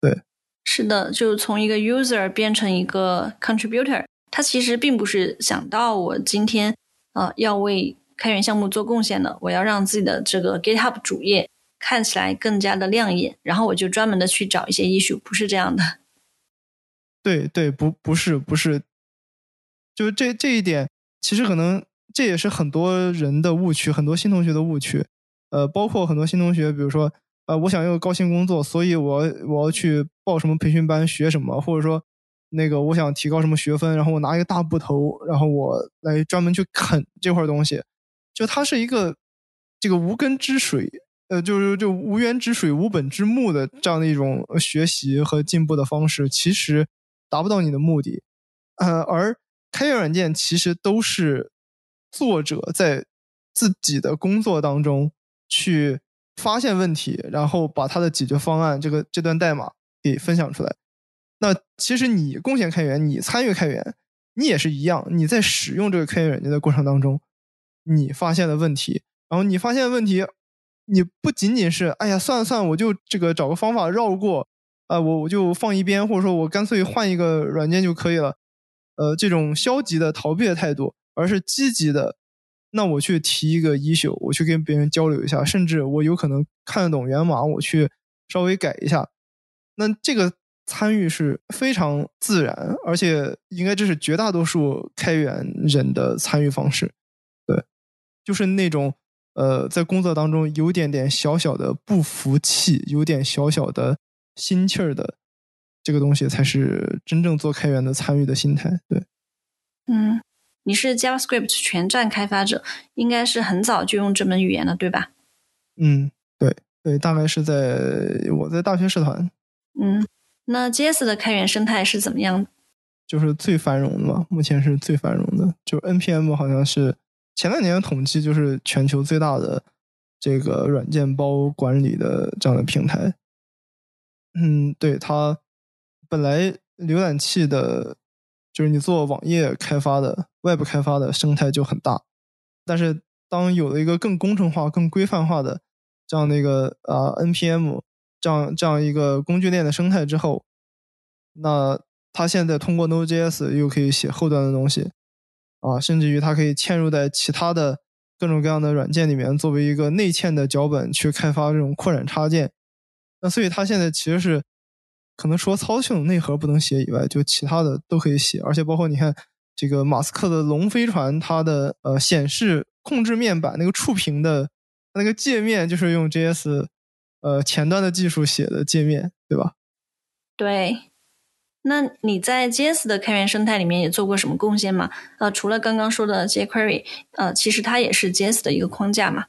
S1: 对。
S2: 是的，就从一个 user 变成一个 contributor，他其实并不是想到我今天呃要为开源项目做贡献的，我要让自己的这个 GitHub 主页看起来更加的亮眼，然后我就专门的去找一些 issue，不是这样的。
S1: 对对，不不是不是，就是这这一点，其实可能这也是很多人的误区，很多新同学的误区。呃，包括很多新同学，比如说，呃，我想要高薪工作，所以我我要去报什么培训班，学什么，或者说，那个我想提高什么学分，然后我拿一个大布头，然后我来专门去啃这块东西。就它是一个这个无根之水，呃，就是就无源之水、无本之木的这样的一种学习和进步的方式，其实达不到你的目的。呃，而开源软件其实都是作者在自己的工作当中去发现问题，然后把他的解决方案这个这段代码给分享出来。那其实你贡献开源，你参与开源，你也是一样，你在使用这个开源软件的过程当中。你发现的问题，然后你发现的问题，你不仅仅是哎呀算了算了，我就这个找个方法绕过，啊我我就放一边，或者说我干脆换一个软件就可以了，呃这种消极的逃避的态度，而是积极的，那我去提一个 issue，我去跟别人交流一下，甚至我有可能看得懂源码，我去稍微改一下，那这个参与是非常自然，而且应该这是绝大多数开源人的参与方式。对就是那种，呃，在工作当中有点点小小的不服气，有点小小的心气儿的，这个东西才是真正做开源的参与的心态。对，
S2: 嗯，你是 JavaScript 全站开发者，应该是很早就用这门语言了，对吧？
S1: 嗯，对，对，大概是在我在大学社团。
S2: 嗯，那 JS 的开源生态是怎么样的？
S1: 就是最繁荣的嘛，目前是最繁荣的，就 NPM 好像是。前两年的统计就是全球最大的这个软件包管理的这样的平台。嗯，对它本来浏览器的，就是你做网页开发的 Web 开发的生态就很大，但是当有了一个更工程化、更规范化的这样的一个啊 NPM 这样这样一个工具链的生态之后，那它现在通过 Node.js 又可以写后端的东西。啊，甚至于它可以嵌入在其他的各种各样的软件里面，作为一个内嵌的脚本去开发这种扩展插件。那所以它现在其实是可能除了操作系统内核不能写以外，就其他的都可以写。而且包括你看这个马斯克的龙飞船，它的呃显示控制面板那个触屏的那个界面，就是用 JS 呃前端的技术写的界面，对吧？
S2: 对。那你在 JS 的开源生态里面也做过什么贡献吗？呃，除了刚刚说的 jQuery，呃，其实它也是 JS 的一个框架嘛。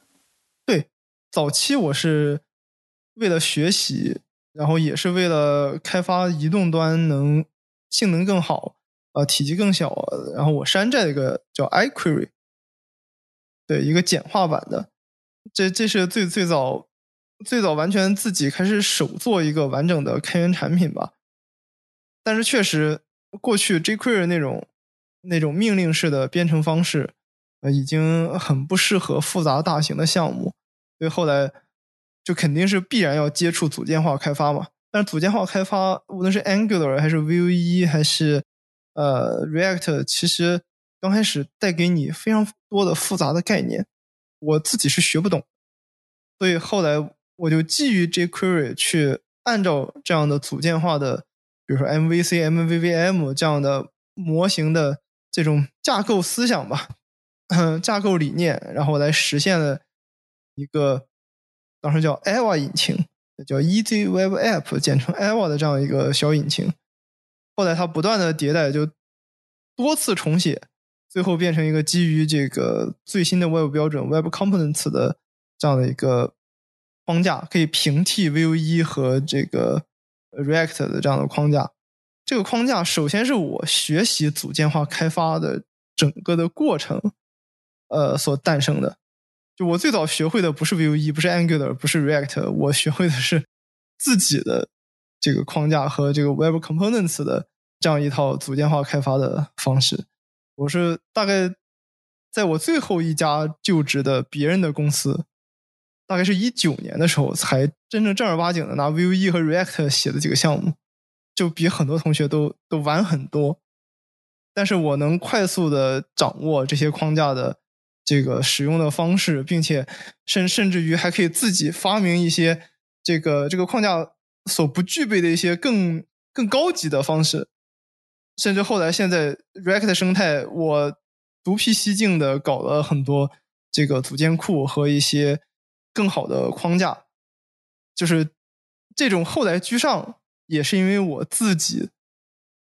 S1: 对，早期我是为了学习，然后也是为了开发移动端能性能更好，呃，体积更小，然后我山寨了一个叫 iQuery，对，一个简化版的。这这是最最早最早完全自己开始手做一个完整的开源产品吧。但是确实，过去 jQuery 那种那种命令式的编程方式，呃，已经很不适合复杂大型的项目，所以后来就肯定是必然要接触组件化开发嘛。但是组件化开发，无论是 Angular 还是 Vue 还是呃，React 其实刚开始带给你非常多的复杂的概念，我自己是学不懂，所以后来我就基于 jQuery 去按照这样的组件化的，比如说 MVC、MVVM 这样的模型的这种架构思想吧，架构理念，然后来实现了一个当时叫 Eva 引擎，叫 Easy Web App，简称 Eva 的这样一个小引擎。后来它不断的迭代，就多次重写，最后变成一个基于这个最新的 Web 标准 Web Components 的这样的一个框架，可以平替 Vue 和这个 React 的这样的框架。这个框架首先是我学习组件化开发的整个的过程，呃，所诞生的。就我最早学会的不是 Vue，不是 Angular，不是 React，我学会的是自己的。这个框架和这个 Web Components 的这样一套组件化开发的方式，我是大概在我最后一家就职的别人的公司，大概是一九年的时候，才真正正儿八经的拿 Vue 和 React 写的几个项目，就比很多同学都都晚很多。但是我能快速的掌握这些框架的这个使用的方式，并且甚甚至于还可以自己发明一些这个这个框架。所不具备的一些更更高级的方式，甚至后来现在 React 生态，我独辟蹊径的搞了很多这个组件库和一些更好的框架，就是这种后来居上，也是因为我自己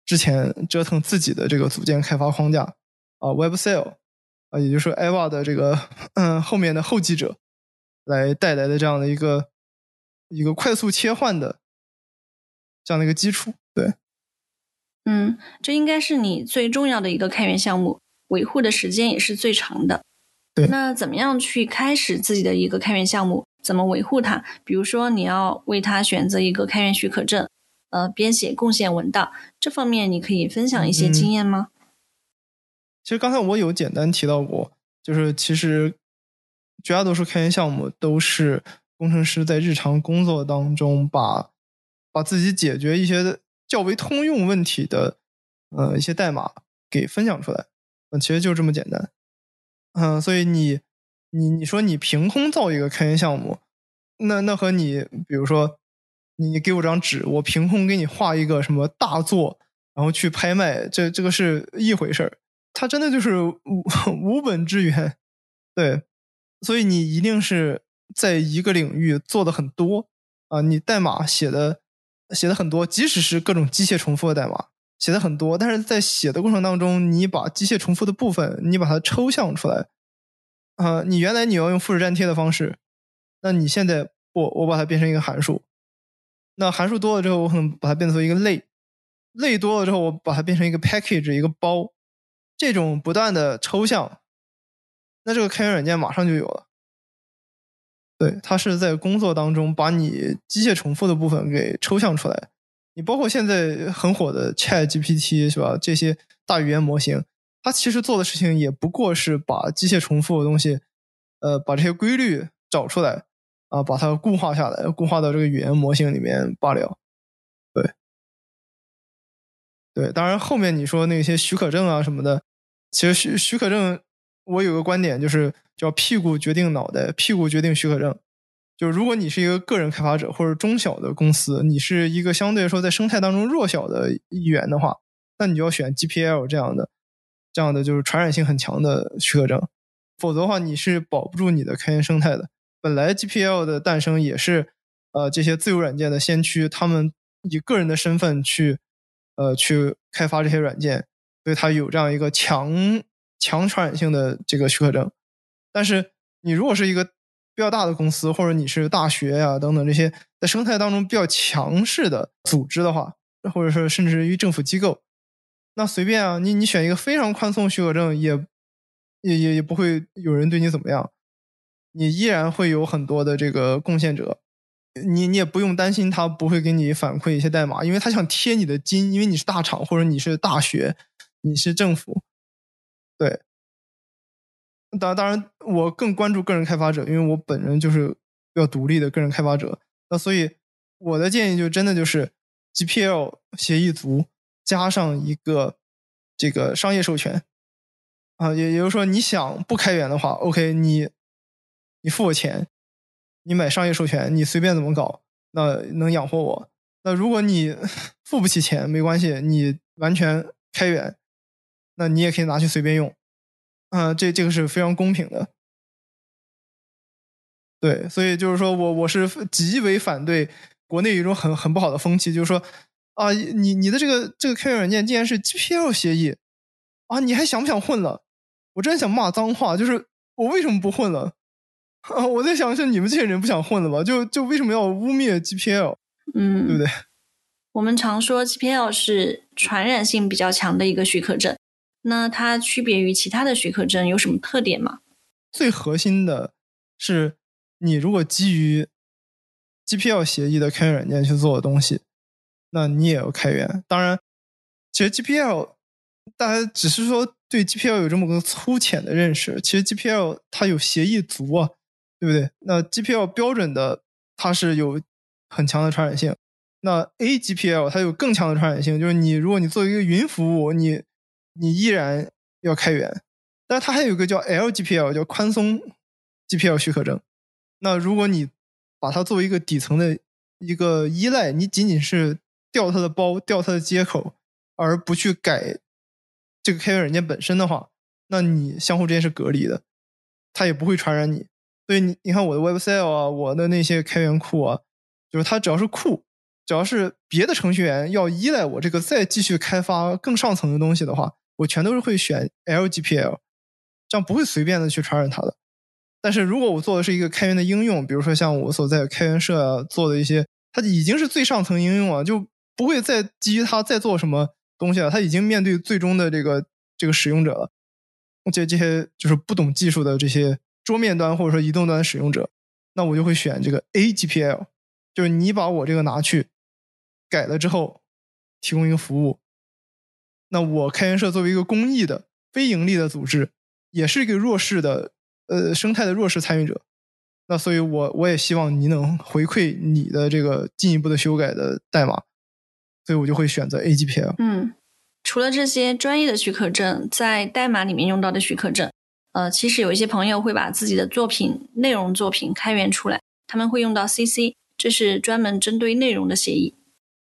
S1: 之前折腾自己的这个组件开发框架啊，WebCell 啊，也就是说 Eva 的这个嗯后面的后继者来带来的这样的一个一个快速切换的。这样的一个基础，对，
S2: 嗯，这应该是你最重要的一个开源项目，维护的时间也是最长的。
S1: 对，
S2: 那怎么样去开始自己的一个开源项目？怎么维护它？比如说，你要为它选择一个开源许可证，呃，编写贡献文档，这方面你可以分享一些经验吗？
S1: 其实刚才我有简单提到过，就是其实绝大多数开源项目都是工程师在日常工作当中把。把自己解决一些较为通用问题的，呃，一些代码给分享出来，嗯，其实就这么简单，嗯，所以你，你，你说你凭空造一个开源项目，那那和你，比如说，你你给我张纸，我凭空给你画一个什么大作，然后去拍卖，这这个是一回事儿，它真的就是无 无本之源，对，所以你一定是在一个领域做的很多啊，你代码写的。写的很多，即使是各种机械重复的代码，写的很多，但是在写的过程当中，你把机械重复的部分，你把它抽象出来，啊，你原来你要用复制粘贴的方式，那你现在我，我把它变成一个函数，那函数多了之后，我可能把它变成一个类，类多了之后，我把它变成一个 package 一个包，这种不断的抽象，那这个开源软件马上就有了。对，它是在工作当中把你机械重复的部分给抽象出来。你包括现在很火的 Chat GPT 是吧？这些大语言模型，它其实做的事情也不过是把机械重复的东西，呃，把这些规律找出来啊，把它固化下来，固化到这个语言模型里面罢了。对，对，当然后面你说那些许可证啊什么的，其实许许可证，我有个观点就是。叫屁股决定脑袋，屁股决定许可证。就如果你是一个个人开发者或者中小的公司，你是一个相对来说在生态当中弱小的一员的话，那你就要选 GPL 这样的，这样的就是传染性很强的许可证。否则的话，你是保不住你的开源生态的。本来 GPL 的诞生也是，呃，这些自由软件的先驱，他们以个人的身份去，呃，去开发这些软件，所以它有这样一个强强传染性的这个许可证。但是你如果是一个比较大的公司，或者你是大学呀等等这些在生态当中比较强势的组织的话，或者说甚至于政府机构，那随便啊，你你选一个非常宽松许可证，也 也也也不会有人对你怎么样，你依然会有很多的这个贡献者，你你也不用担心他不会给你反馈一些代码，因为他想贴你的金，因为你是大厂或者你是大学，你是政府，对。当当然，我更关注个人开发者，因为我本人就是比较独立的个人开发者。那所以我的建议就真的就是 GPL 协议组加上一个这个商业授权啊，也也就是说，你想不开源的话，OK，你你付我钱，你买商业授权，你随便怎么搞，那能养活我。那如果你付不起钱，没关系，你完全开源，那你也可以拿去随便用。啊，这这个是非常公平的。对，所以就是说我我是极为反对国内有一种很很不好的风气，就是说啊，你你的这个这个开源软件竟然是 GPL 协议啊，你还想不想混了？我真想骂脏话，就是我为什么不混了？啊，我在想是你们这些人不想混了吧？就就为什么要污蔑 GPL？
S2: 嗯，
S1: 对不对？
S2: 我们常说 GPL 是传染性比较强的一个许可证，那它区别于其他的许可证有什么特点吗？
S1: 最核心的是。你如果基于 GPL 协议的开源软件去做的东西，那你也要开源。当然，其实 GPL 大家只是说对 GPL 有这么个粗浅的认识。其实 GPL 它有协议足啊，对不对？那 GPL 标准的它是有很强的传染性。那 AGPL 它有更强的传染性，就是你如果你做一个云服务，你你依然要开源。但是它还有一个叫 LGPL，叫宽松 GPL 许可证。那如果你把它作为一个底层的一个依赖，你仅仅是调它的包、调它的接口，而不去改这个开源软件本身的话，那你相互之间是隔离的，它也不会传染你。所以你你看我的 WebCell 啊，我的那些开源库啊，就是它只要是库，只要是别的程序员要依赖我这个再继续开发更上层的东西的话，我全都是会选 LGPL，这样不会随便的去传染它的。但是如果我做的是一个开源的应用，比如说像我所在开源社做的一些，它已经是最上层应用了，就不会再基于它再做什么东西了。它已经面对最终的这个这个使用者了，这这些就是不懂技术的这些桌面端或者说移动端的使用者，那我就会选这个 AGPL，就是你把我这个拿去改了之后，提供一个服务。那我开源社作为一个公益的非盈利的组织，也是一个弱势的。呃，生态的弱势参与者，那所以，我我也希望你能回馈你的这个进一步的修改的代码，所以我就会选择 AGPL。
S2: 嗯，除了这些专业的许可证，在代码里面用到的许可证，呃，其实有一些朋友会把自己的作品内容作品开源出来，他们会用到 CC，这是专门针对内容的协议。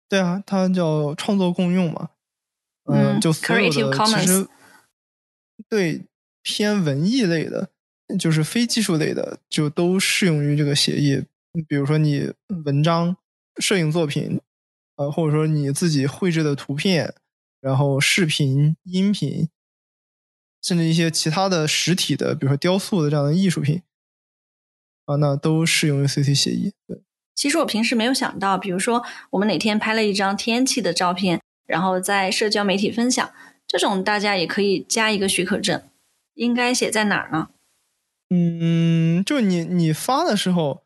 S1: 对啊，它叫创作共用嘛。嗯，就所有的其实对偏文艺类的。就是非技术类的，就都适用于这个协议。比如说你文章、摄影作品，呃，或者说你自己绘制的图片，然后视频、音频，甚至一些其他的实体的，比如说雕塑的这样的艺术品，啊，那都适用于 CC 协议。对，
S2: 其实我平时没有想到，比如说我们哪天拍了一张天气的照片，然后在社交媒体分享，这种大家也可以加一个许可证，应该写在哪儿呢？
S1: 嗯，就你你发的时候，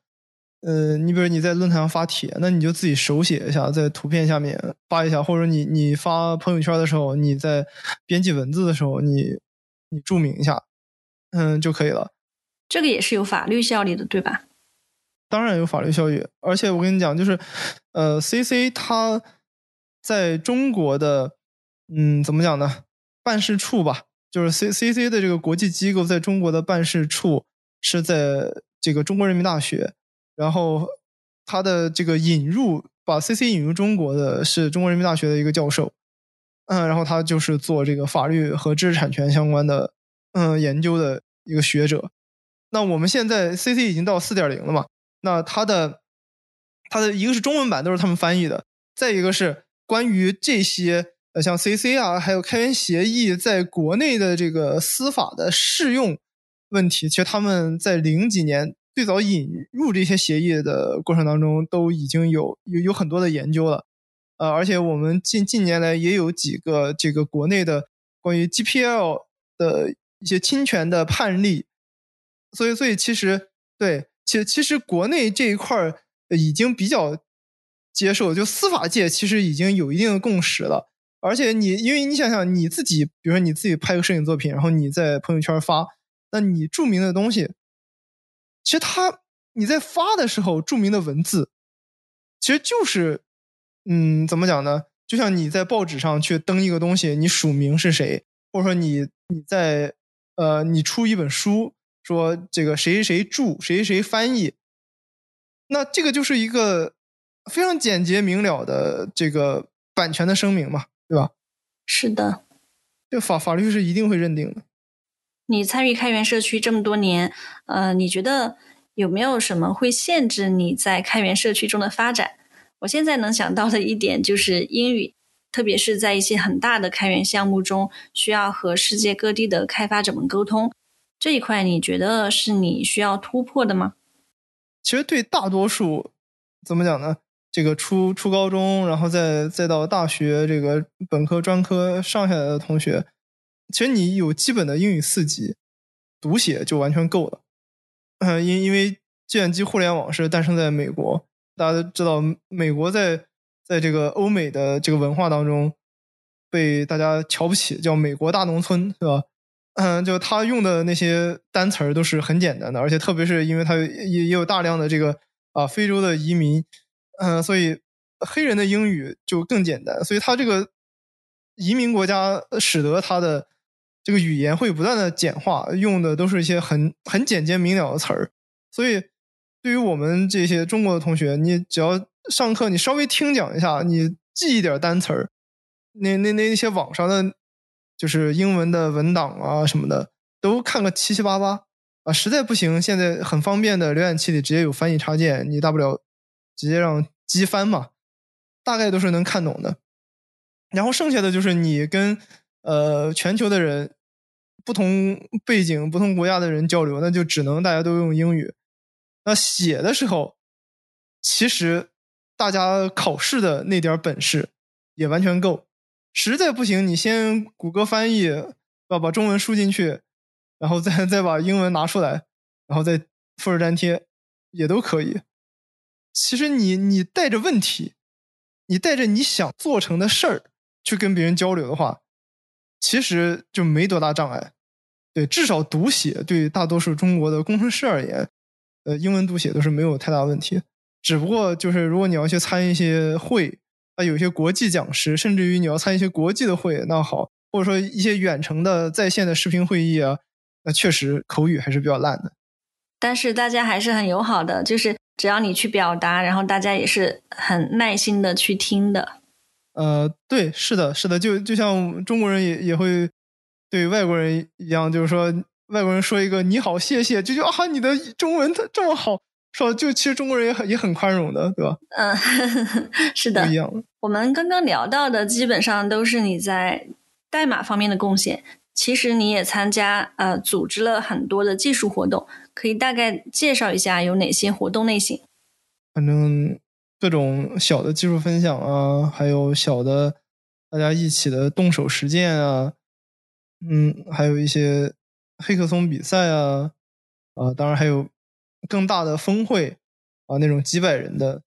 S1: 呃，你比如你在论坛上发帖，那你就自己手写一下，在图片下面发一下，或者你你发朋友圈的时候，你在编辑文字的时候，你你注明一下，嗯，就可以了。
S2: 这个也是有法律效力的，对吧？
S1: 当然有法律效益，而且我跟你讲，就是呃，CC 它在中国的，嗯，怎么讲呢？办事处吧。就是 C C C 的这个国际机构在中国的办事处是在这个中国人民大学，然后他的这个引入把 C C 引入中国的是中国人民大学的一个教授，嗯，然后他就是做这个法律和知识产权相关的嗯研究的一个学者。那我们现在 C C 已经到四点零了嘛？那它的它的一个是中文版都是他们翻译的，再一个是关于这些。呃，像 CC 啊，还有开源协议在国内的这个司法的适用问题，其实他们在零几年最早引入这些协议的过程当中，都已经有有有很多的研究了。呃，而且我们近近年来也有几个这个国内的关于 GPL 的一些侵权的判例，所以，所以其实对，其实其实国内这一块儿已经比较接受，就司法界其实已经有一定的共识了。而且你，因为你想想你自己，比如说你自己拍个摄影作品，然后你在朋友圈发，那你注明的东西，其实他你在发的时候注明的文字，其实就是，嗯，怎么讲呢？就像你在报纸上去登一个东西，你署名是谁，或者说你你在呃你出一本书，说这个谁谁注，谁谁翻译，那这个就是一个非常简洁明了的这个版权的声明嘛，对吧？
S2: 是的，
S1: 这法法律是一定会认定的。
S2: 你参与开源社区这么多年，呃，你觉得有没有什么会限制你在开源社区中的发展？我现在能想到的一点就是英语，特别是在一些很大的开源项目中，需要和世界各地的开发者们沟通这一块，你觉得是你需要突破的吗？
S1: 其实对大多数怎么讲呢？这个初初高中，然后再再到大学，这个本科、专科上下来的同学，其实你有基本的英语四级，读写就完全够了。嗯，因因为计算机互联网是诞生在美国。大家都知道，美国在在这个欧美的这个文化当中被大家瞧不起，叫“美国大农村”，是吧？嗯，就他用的那些单词儿都是很简单的，而且特别是因为他也也有大量的这个啊非洲的移民，嗯，所以黑人的英语就更简单，所以他这个移民国家使得他的这个语言会不断的简化，用的都是一些很很简洁明了的词儿，所以。对于我们这些中国的同学，你只要上课，你稍微听讲一下，你记一点单词儿，那那那那些网上的，就是英文的文档啊什么的，都看个七七八八啊。实在不行，现在很方便的浏览器里直接有翻译插件，你大不了直接让机翻嘛，大概都是能看懂的。然后剩下的就是你跟呃全球的人、不同背景、不同国家的人交流，那就只能大家都用英语。那写的时候，其实大家考试的那点本事也完全够。实在不行，你先谷歌翻译，把把中文输进去，然后再 再把英文拿出来，然后再复制粘贴，也都可以。其实你你带着问题，你带着你想做成的事儿去跟别人交流的话，其实就没多大障碍。对，至少读写对大多数中国的工程师而言。呃，英文读写都是没有太大问题，只不过就是如果你要去参一些会，啊，有一些国际讲师，甚至于你要参一些国际的会，那好，或者说一些远程的在线的视频会议啊，那确实口语还是比较烂的。
S2: 但是大家还是很友好的，就是只要你去表达，然后大家也是很耐心的去听的。
S1: 呃，对，是的，是的，就就像中国人也也会对外国人一样，就是说。外国人说一个你好，谢谢，就就啊，你的中文它这么好，说就其实中国人也很也很宽容的，对吧？
S2: 嗯，是的，
S1: 不一样。
S2: 我们刚刚聊到的基本上都是你在代码方面的贡献，其实你也参加呃组织了很多的技术活动，可以大概介绍一下有哪些活动类型？
S1: 反正各种小的技术分享啊，还有小的大家一起的动手实践啊，嗯，还有一些。黑客松比赛啊，啊，当然还有更大的峰会啊，那种几百人的，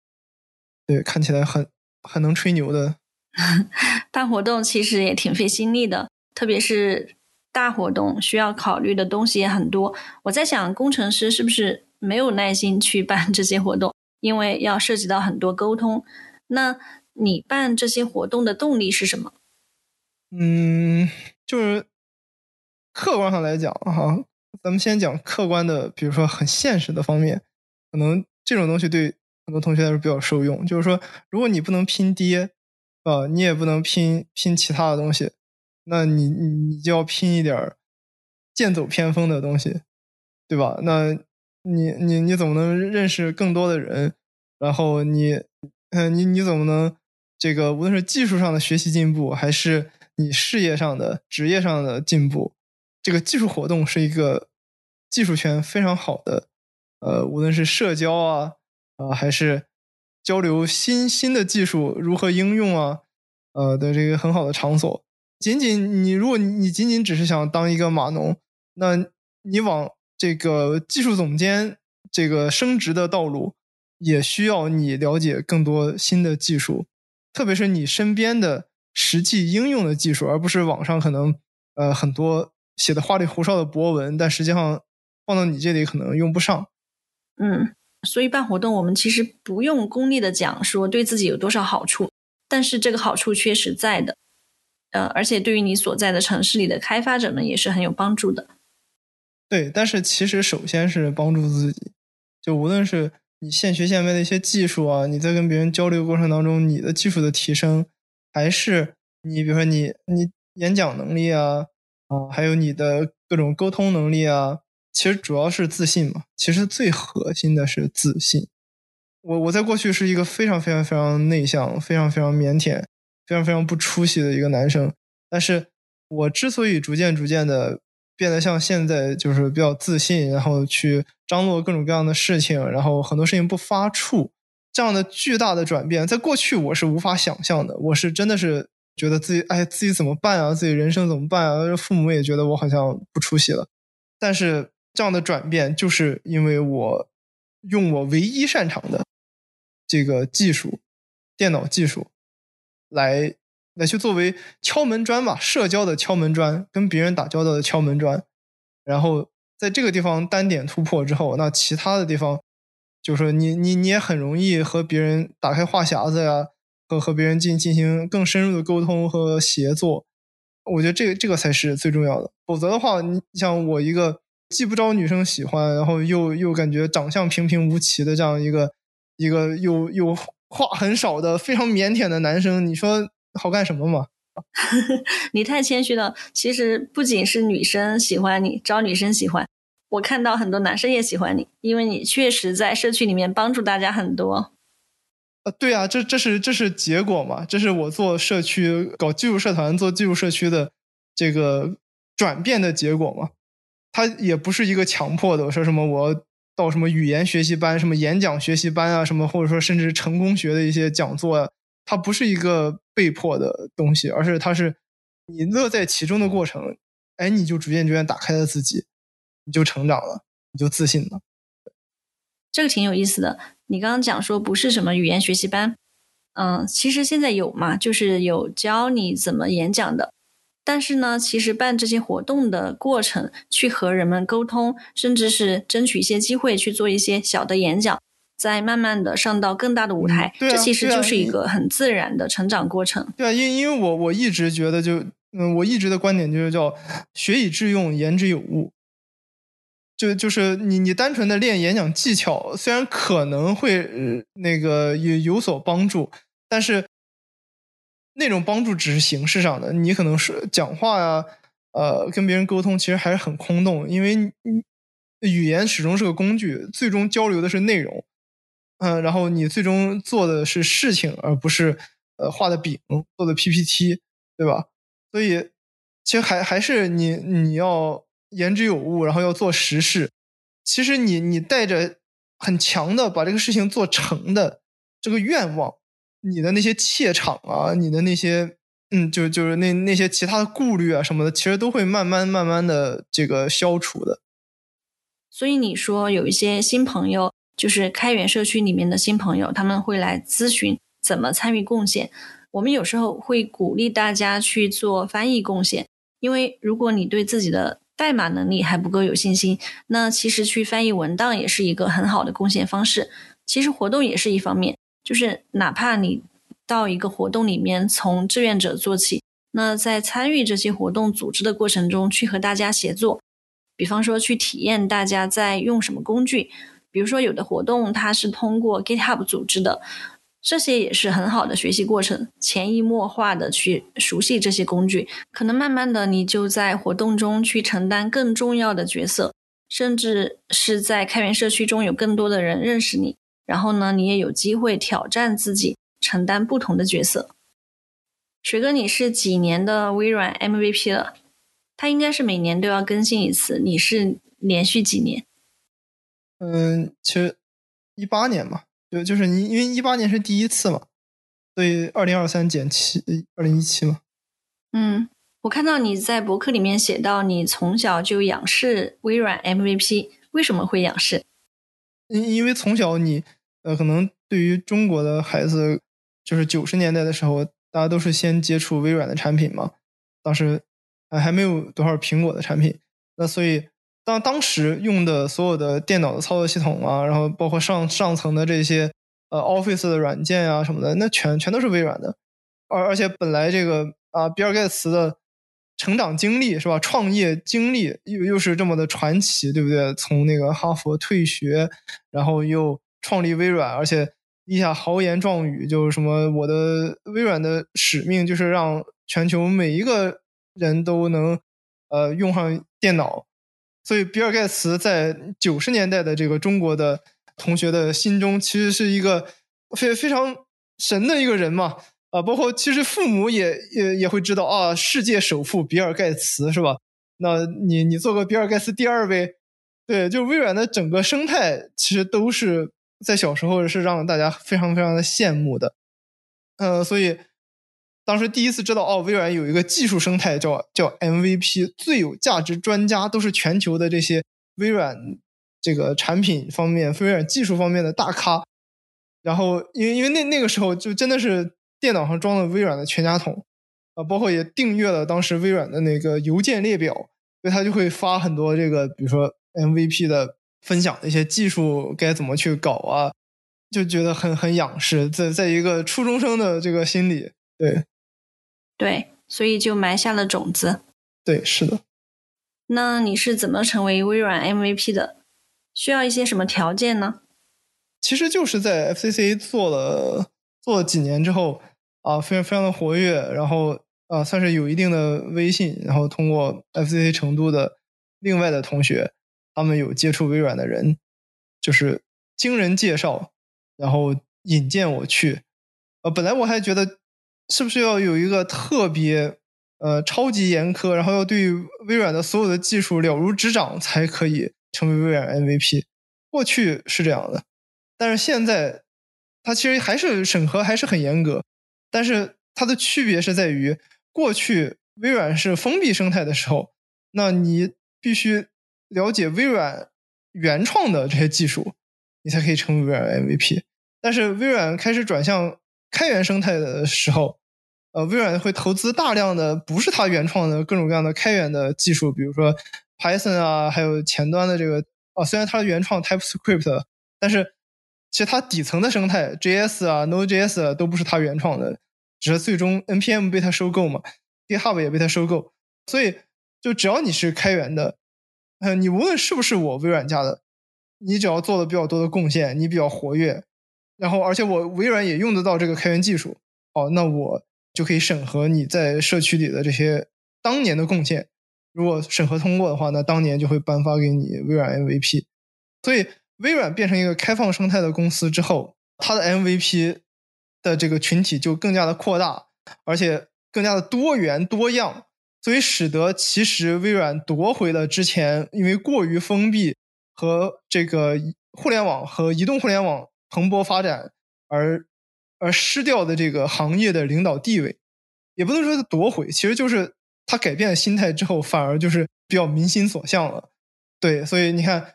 S1: 对，看起来很很能吹牛的。
S2: 办活动其实也挺费心力的，特别是大活动，需要考虑的东西也很多。我在想，工程师是不是没有耐心去办这些活动？因为要涉及到很多沟通。那你办这些活动的动力是什么？
S1: 嗯，就是。客观上来讲，哈，咱们先讲客观的，比如说很现实的方面，可能这种东西对很多同学来说比较受用。就是说，如果你不能拼爹，啊，你也不能拼拼其他的东西，那你你你就要拼一点剑走偏锋的东西，对吧？那你你你怎么能认识更多的人？然后你，嗯，你你怎么能这个无论是技术上的学习进步，还是你事业上的职业上的进步？这个技术活动是一个技术圈非常好的，呃，无论是社交啊，啊，还是交流新新的技术如何应用啊，呃的这个很好的场所。仅仅你，如果你仅仅只是想当一个码农，那你往这个技术总监这个升职的道路，也需要你了解更多新的技术，特别是你身边的实际应用的技术，而不是网上可能呃很多。写的花里胡哨的博文，但实际上放到你这里可能用不上。
S2: 嗯，所以办活动，我们其实不用功利的讲说对自己有多少好处，但是这个好处确实在的，呃，而且对于你所在的城市里的开发者们也是很有帮助的。
S1: 对，但是其实首先是帮助自己，就无论是你现学现卖的一些技术啊，你在跟别人交流过程当中，你的技术的提升，还是你比如说你你演讲能力啊啊，还有你的各种沟通能力啊，其实主要是自信嘛。其实最核心的是自信。我我在过去是一个非常非常非常内向、非常非常腼腆、非常非常不出息的一个男生，但是我之所以逐渐逐渐的。变得像现在就是比较自信，然后去张罗各种各样的事情，然后很多事情不发怵，这样的巨大的转变，在过去我是无法想象的。我是真的是觉得自己，哎，自己怎么办啊？自己人生怎么办啊？父母也觉得我好像不出息了。但是这样的转变，就是因为我用我唯一擅长的这个技术，电脑技术来。来去作为敲门砖吧，社交的敲门砖，跟别人打交道的敲门砖。然后在这个地方单点突破之后，那其他的地方，就是你你你也很容易和别人打开话匣子呀，和和别人进进行更深入的沟通和协作。我觉得这个这个才是最重要的。否则的话，你像我一个既不招女生喜欢，然后又又感觉长相平平无奇的这样一个一个又又话很少的非常腼腆的男生，你说？好干什么嘛？
S2: 你太谦虚了。其实不仅是女生喜欢你，招女生喜欢，我看到很多男生也喜欢你，因为你确实在社区里面帮助大家很多。
S1: 呃，对啊，这这是这是结果嘛？这是我做社区、搞技术社团、做技术社区的这个转变的结果嘛？它也不是一个强迫的，说什么我到什么语言学习班、什么演讲学习班啊，什么或者说甚至成功学的一些讲座。它不是一个被迫的东西，而是它是你乐在其中的过程。哎，你就逐渐逐渐打开了自己，你就成长了，你就自信了。
S2: 这个挺有意思的。你刚刚讲说不是什么语言学习班，嗯，其实现在有嘛，就是有教你怎么演讲的。但是呢，其实办这些活动的过程，去和人们沟通，甚至是争取一些机会去做一些小的演讲。再慢慢的上到更大的舞台，这其实就是一个很自然的成长过程。
S1: 对啊，因因为我我一直觉得，就嗯，我一直的观点就是叫学以致用，言之有物。就就是你你单纯的练演讲技巧，虽然可能会那个有有所帮助，但是那种帮助只是形式上的。你可能是讲话呀，呃，跟别人沟通，其实还是很空洞，因为语言始终是个工具，最终交流的是内容。嗯，然后你最终做的是事情，而不是呃画的饼、做的 PPT，对吧？所以其实还还是你你要言之有物，然后要做实事。其实你你带着很强的把这个事情做成的这个愿望，你的那些怯场啊，你的那些嗯，就就是那那些其他的顾虑啊什么的，其实都会慢慢慢慢的这个消除的。
S2: 所以你说有一些新朋友。就是开源社区里面的新朋友，他们会来咨询怎么参与贡献。我们有时候会鼓励大家去做翻译贡献，因为如果你对自己的代码能力还不够有信心，那其实去翻译文档也是一个很好的贡献方式。其实活动也是一方面，就是哪怕你到一个活动里面从志愿者做起，那在参与这些活动组织的过程中，去和大家协作，比方说去体验大家在用什么工具。比如说，有的活动它是通过 GitHub 组织的，这些也是很好的学习过程，潜移默化的去熟悉这些工具，可能慢慢的你就在活动中去承担更重要的角色，甚至是在开源社区中有更多的人认识你，然后呢，你也有机会挑战自己，承担不同的角色。水哥，你是几年的微软 MVP 了？它应该是每年都要更新一次，你是连续几年？
S1: 嗯，其实一八年嘛，就就是你因为一八年是第一次嘛，所以二零二三减七，二零一七嘛。
S2: 嗯，我看到你在博客里面写到，你从小就仰视微软 MVP，为什么会仰视？
S1: 因因为从小你呃，可能对于中国的孩子，就是九十年代的时候，大家都是先接触微软的产品嘛，当时还还没有多少苹果的产品，那所以。当当时用的所有的电脑的操作系统啊，然后包括上上层的这些呃 Office 的软件啊什么的，那全全都是微软的。而而且本来这个啊，比尔盖茨的成长经历是吧？创业经历又又是这么的传奇，对不对？从那个哈佛退学，然后又创立微软，而且立下豪言壮语，就是什么我的微软的使命就是让全球每一个人都能呃用上电脑。所以，比尔盖茨在九十年代的这个中国的同学的心中，其实是一个非非常神的一个人嘛。啊，包括其实父母也也也会知道啊，世界首富比尔盖茨是吧？那你你做个比尔盖茨第二呗？对，就微软的整个生态，其实都是在小时候是让大家非常非常的羡慕的。呃，所以。当时第一次知道哦，微软有一个技术生态叫叫 MVP，最有价值专家都是全球的这些微软这个产品方面、微软技术方面的大咖。然后，因为因为那那个时候就真的是电脑上装了微软的全家桶啊，包括也订阅了当时微软的那个邮件列表，所以他就会发很多这个，比如说 MVP 的分享的一些技术该怎么去搞啊，就觉得很很仰视，在在一个初中生的这个心里，对。
S2: 对，所以就埋下了种子。
S1: 对，是的。
S2: 那你是怎么成为微软 MVP 的？需要一些什么条件呢？
S1: 其实就是在 FCC 做了做了几年之后啊，非常非常的活跃，然后啊，算是有一定的威信，然后通过 FCC 成都的另外的同学，他们有接触微软的人，就是经人介绍，然后引荐我去。呃，本来我还觉得。是不是要有一个特别呃超级严苛，然后要对微软的所有的技术了如指掌才可以成为微软 MVP？过去是这样的，但是现在它其实还是审核还是很严格，但是它的区别是在于，过去微软是封闭生态的时候，那你必须了解微软原创的这些技术，你才可以成为微软 MVP。但是微软开始转向开源生态的时候，呃，微软会投资大量的不是它原创的各种各样的开源的技术，比如说 Python 啊，还有前端的这个哦，虽然它的原创 TypeScript，但是其实它底层的生态 JS 啊、Node.js 都不是它原创的，只是最终 npm 被它收购嘛，GitHub 也被它收购，所以就只要你是开源的，呃，你无论是不是我微软家的，你只要做了比较多的贡献，你比较活跃，然后而且我微软也用得到这个开源技术，哦，那我。就可以审核你在社区里的这些当年的贡献，如果审核通过的话，那当年就会颁发给你微软 MVP。所以，微软变成一个开放生态的公司之后，它的 MVP 的这个群体就更加的扩大，而且更加的多元多样，所以使得其实微软夺回了之前因为过于封闭和这个互联网和移动互联网蓬勃发展而。而失掉的这个行业的领导地位，也不能说是夺回，其实就是他改变了心态之后，反而就是比较民心所向了。对，所以你看，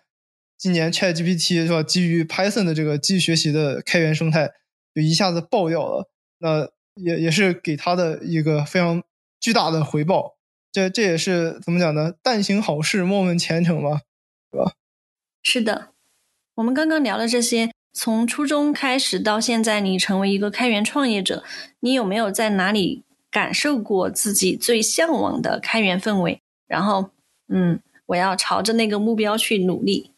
S1: 今年 ChatGPT 是吧？基于 Python 的这个机器学习的开源生态，就一下子爆掉了。那也也是给他的一个非常巨大的回报。这这也是怎么讲呢？但行好事，莫问前程嘛，是吧？
S2: 是的，我们刚刚聊了这些。从初中开始到现在，你成为一个开源创业者，你有没有在哪里感受过自己最向往的开源氛围？然后，嗯，我要朝着那个目标去努力。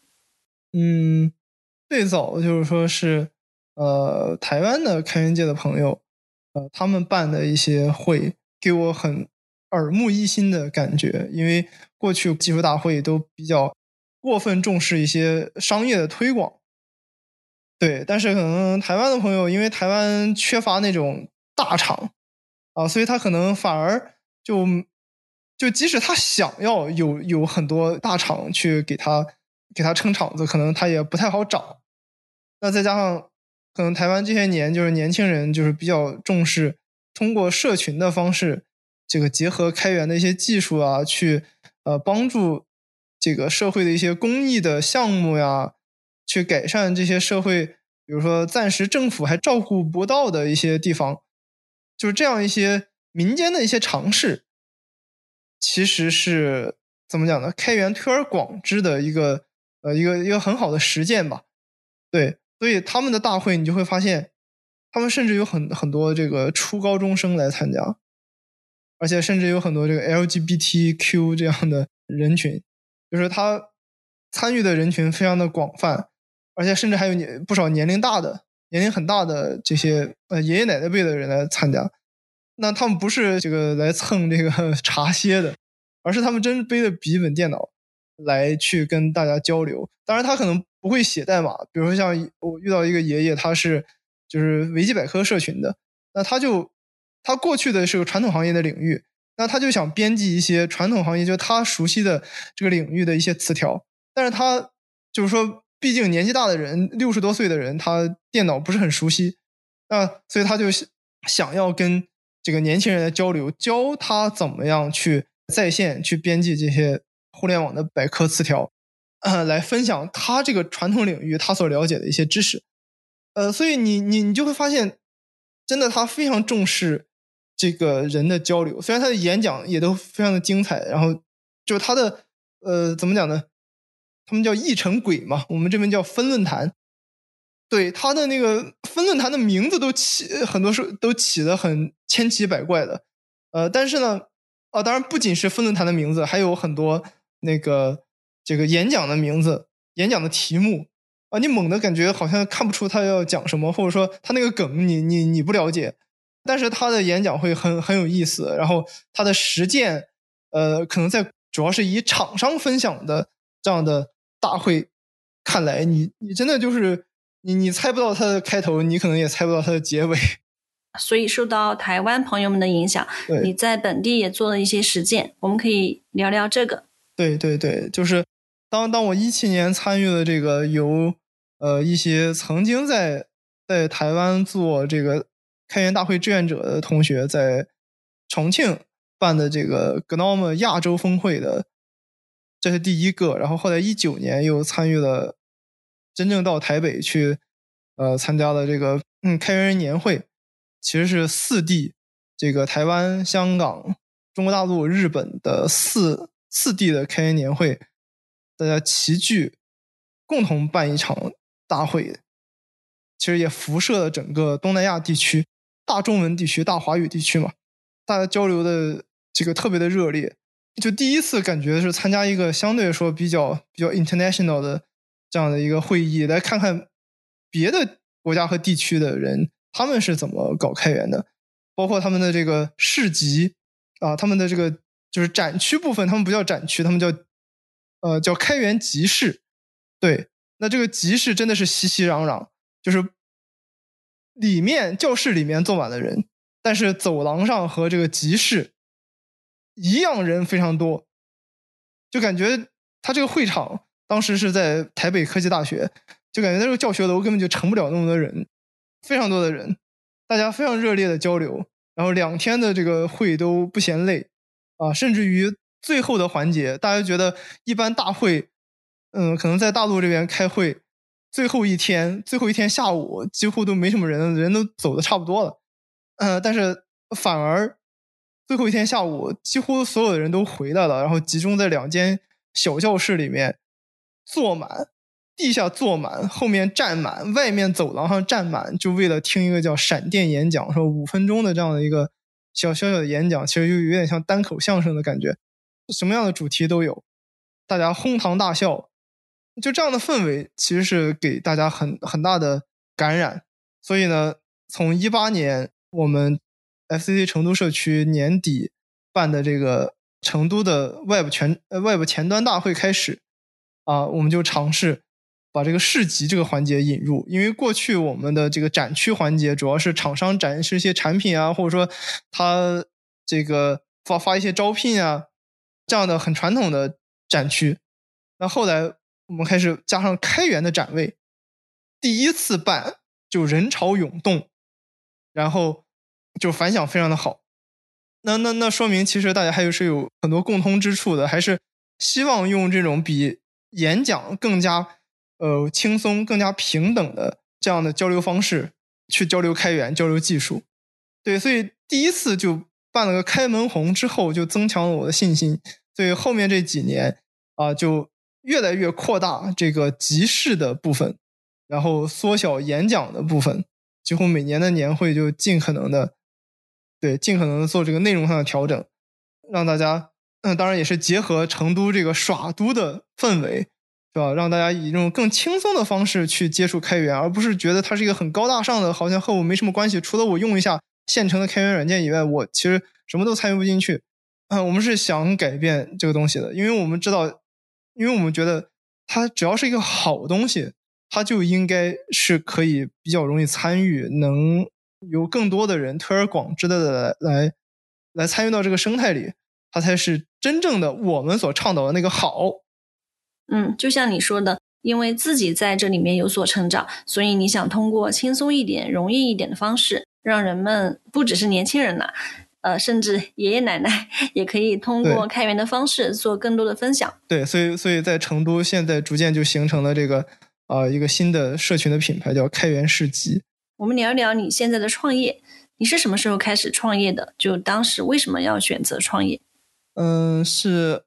S1: 嗯，最早就是说是，呃，台湾的开源界的朋友，呃，他们办的一些会，给我很耳目一新的感觉。因为过去技术大会都比较过分重视一些商业的推广。对，但是可能台湾的朋友，因为台湾缺乏那种大厂啊，所以他可能反而就就即使他想要有有很多大厂去给他给他撑场子，可能他也不太好找。那再加上可能台湾这些年就是年轻人就是比较重视通过社群的方式，这个结合开源的一些技术啊，去呃帮助这个社会的一些公益的项目呀。去改善这些社会，比如说暂时政府还照顾不到的一些地方，就是这样一些民间的一些尝试，其实是怎么讲呢？开源推而广之的一个呃一个一个很好的实践吧。对，所以他们的大会你就会发现，他们甚至有很很多这个初高中生来参加，而且甚至有很多这个 LGBTQ 这样的人群，就是他参与的人群非常的广泛，而且甚至还有年不少年龄大的、年龄很大的这些呃爷爷奶奶辈的人来参加。那他们不是这个来蹭这个 茶歇的，而是他们真背着笔记本电脑来去跟大家交流。当然，他可能不会写代码，比如说像我遇到一个爷爷，他是。就是维基百科社群的，那他就他过去的是个传统行业的领域，那他就想编辑一些传统行业就他熟悉的这个领域的一些词条，但是他就是说，毕竟年纪大的人，六十多岁的人，他电脑不是很熟悉，那所以他就想要跟这个年轻人来交流，教他怎么样去在线去编辑这些互联网的百科词条，来分享他这个传统领域他所了解的一些知识。呃，所以你你你就会发现，真的他非常重视这个人的交流。虽然他的演讲也都非常的精彩，然后就他的呃怎么讲呢？他们叫议程轨嘛，我们这边叫分论坛。对他的那个分论坛的名字都起很多时都起的很千奇百怪的。呃，但是呢，啊，当然不仅是分论坛的名字，还有很多那个这个演讲的名字、演讲的题目。啊，你猛的感觉好像看不出他要讲什么，或者说他那个梗你你你不了解，但是他的演讲会很很有意思，然后他的实践，呃，可能在主要是以厂商分享的这样的大会看来，你你真的就是你你猜不到他的开头，你可能也猜不到他的结尾。
S2: 所以受到台湾朋友们的影响，你在本地也做了一些实践，我们可以聊聊这个。
S1: 对对对，就是。当当我一七年参与了这个由呃一些曾经在在台湾做这个开源大会志愿者的同学在重庆办的这个 GNOME 亚洲峰会的，这是第一个。然后后来一九年又参与了真正到台北去呃参加了这个嗯开源人年会，其实是四地这个台湾、香港、中国大陆、日本的四四地的开源年会。大家齐聚，共同办一场大会，其实也辐射了整个东南亚地区、大中文地区、大华语地区嘛。大家交流的这个特别的热烈，就第一次感觉是参加一个相对来说比较比较 international 的这样的一个会议，来看看别的国家和地区的人他们是怎么搞开源的，包括他们的这个市集啊，他们的这个就是展区部分，他们不叫展区，他们叫。呃，叫开源集市，对，那这个集市真的是熙熙攘攘，就是里面教室里面坐满了人，但是走廊上和这个集市一样人非常多，就感觉他这个会场当时是在台北科技大学，就感觉那个教学楼根本就盛不了那么多人，非常多的人，大家非常热烈的交流，然后两天的这个会都不嫌累啊，甚至于。最后的环节，大家觉得一般大会，嗯，可能在大陆这边开会，最后一天，最后一天下午几乎都没什么人，人都走的差不多了，嗯，但是反而最后一天下午，几乎所有的人都回来了，然后集中在两间小教室里面坐满，地下坐满，后面站满，外面走廊上站满，就为了听一个叫闪电演讲，说五分钟的这样的一个小小小的演讲，其实就有点像单口相声的感觉。什么样的主题都有，大家哄堂大笑，就这样的氛围其实是给大家很很大的感染。所以呢，从一八年我们 FCC 成都社区年底办的这个成都的 Web 全呃 Web 前端大会开始，啊，我们就尝试把这个市集这个环节引入。因为过去我们的这个展区环节主要是厂商展示一些产品啊，或者说他这个发发一些招聘啊。这样的很传统的展区，那后来我们开始加上开源的展位，第一次办就人潮涌动，然后就反响非常的好。那那那说明其实大家还是有很多共通之处的，还是希望用这种比演讲更加呃轻松、更加平等的这样的交流方式去交流开源、交流技术。对，所以第一次就。办了个开门红之后，就增强了我的信心。所以后面这几年啊，就越来越扩大这个集市的部分，然后缩小演讲的部分，几乎每年的年会就尽可能的，对，尽可能的做这个内容上的调整，让大家，嗯，当然也是结合成都这个耍都的氛围，是吧？让大家以这种更轻松的方式去接触开源，而不是觉得它是一个很高大上的，好像和我没什么关系，除了我用一下现成的开源软件以外，我其实什么都参与不进去。嗯，我们是想改变这个东西的，因为我们知道，因为我们觉得它只要是一个好东西，它就应该是可以比较容易参与，能有更多的人推而广之的来来参与到这个生态里，它才是真正的我们所倡导的那个好。
S2: 嗯，就像你说的，因为自己在这里面有所成长，所以你想通过轻松一点、容易一点的方式，让人们不只是年轻人呐。呃，甚至爷爷奶奶也可以通过开源的方式做更多的分享。
S1: 对，所以，所以在成都现在逐渐就形成了这个啊一个新的社群的品牌，叫开源市集。
S2: 我们聊一聊你现在的创业，你是什么时候开始创业的？就当时为什么要选择创业？
S1: 嗯，是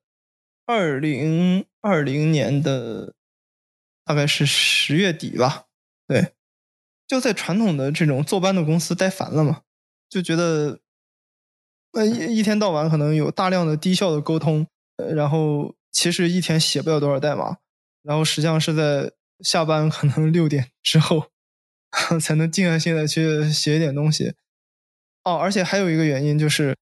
S1: 二零二零年的大概是十月底吧。对，就在传统的这种坐班的公司待烦了嘛，就觉得。那一一天到晚可能有大量的低效的沟通，然后其实一天写不了多少代码，然后实际上是在下班可能六点之后才能静下心来去写一点东西。哦，而且还有一个原因就是，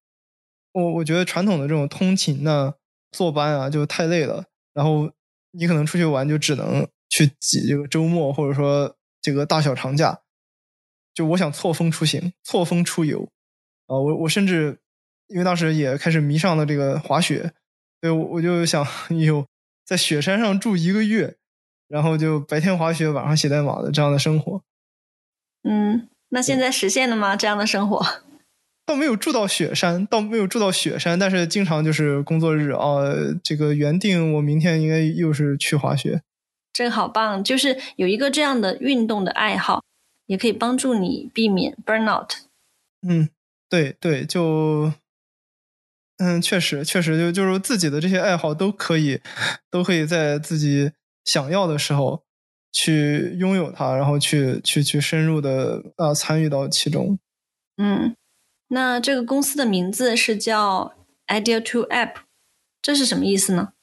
S1: 我我觉得传统的这种通勤呢、坐班啊就太累了，然后你可能出去玩就只能去挤这个周末或者说这个大小长假，就我想错峰出行、错峰出游啊，我我甚至。因为当时也开始迷上了这个滑雪，所以我我就想有在雪山上住一个月，然后就白天滑雪，晚上写代码的这样的生活。
S2: 嗯，那现在实现了吗？这样的生活？
S1: 倒没有住到雪山，倒没有住到雪山，但是经常就是工作日啊，这个原定我明天应该又是去滑雪。
S2: 真好棒！就是有一个这样的运动的爱好，也可以帮助你避免 burnout。
S1: 嗯，对对，就。嗯，确实，确实就就是自己的这些爱好都可以，都可以在自己想要的时候去拥有它，然后去去去深入的啊参与到其中。
S2: 嗯，那这个公司的名字是叫 Idea to App，这是什么意思呢？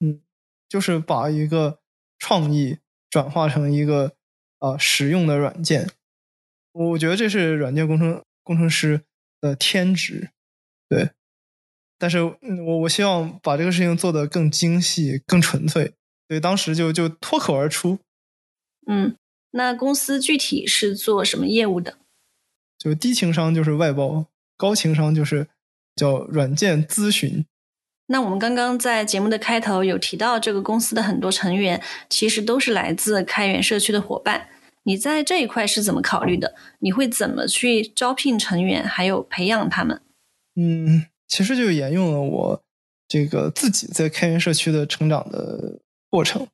S1: 嗯，就是把一个创意转化成一个啊实用的软件。我觉得这是软件工程工程师的天职，对。但是，我我希望把这个事情做得更精细、更纯粹，所以当时就就脱口而出。
S2: 嗯，那公司具体是做什么业务的？
S1: 就低情商就是外包，高情商就是叫软件咨询。
S2: 那我们刚刚在节目的开头有提到，这个公司的很多成员其实都是来自开源社区的伙伴。你在这一块是怎么考虑的？你会怎么去招聘成员，还有培养他们？
S1: 嗯。其实就沿用了我这个自己在开源社区的成长的过程，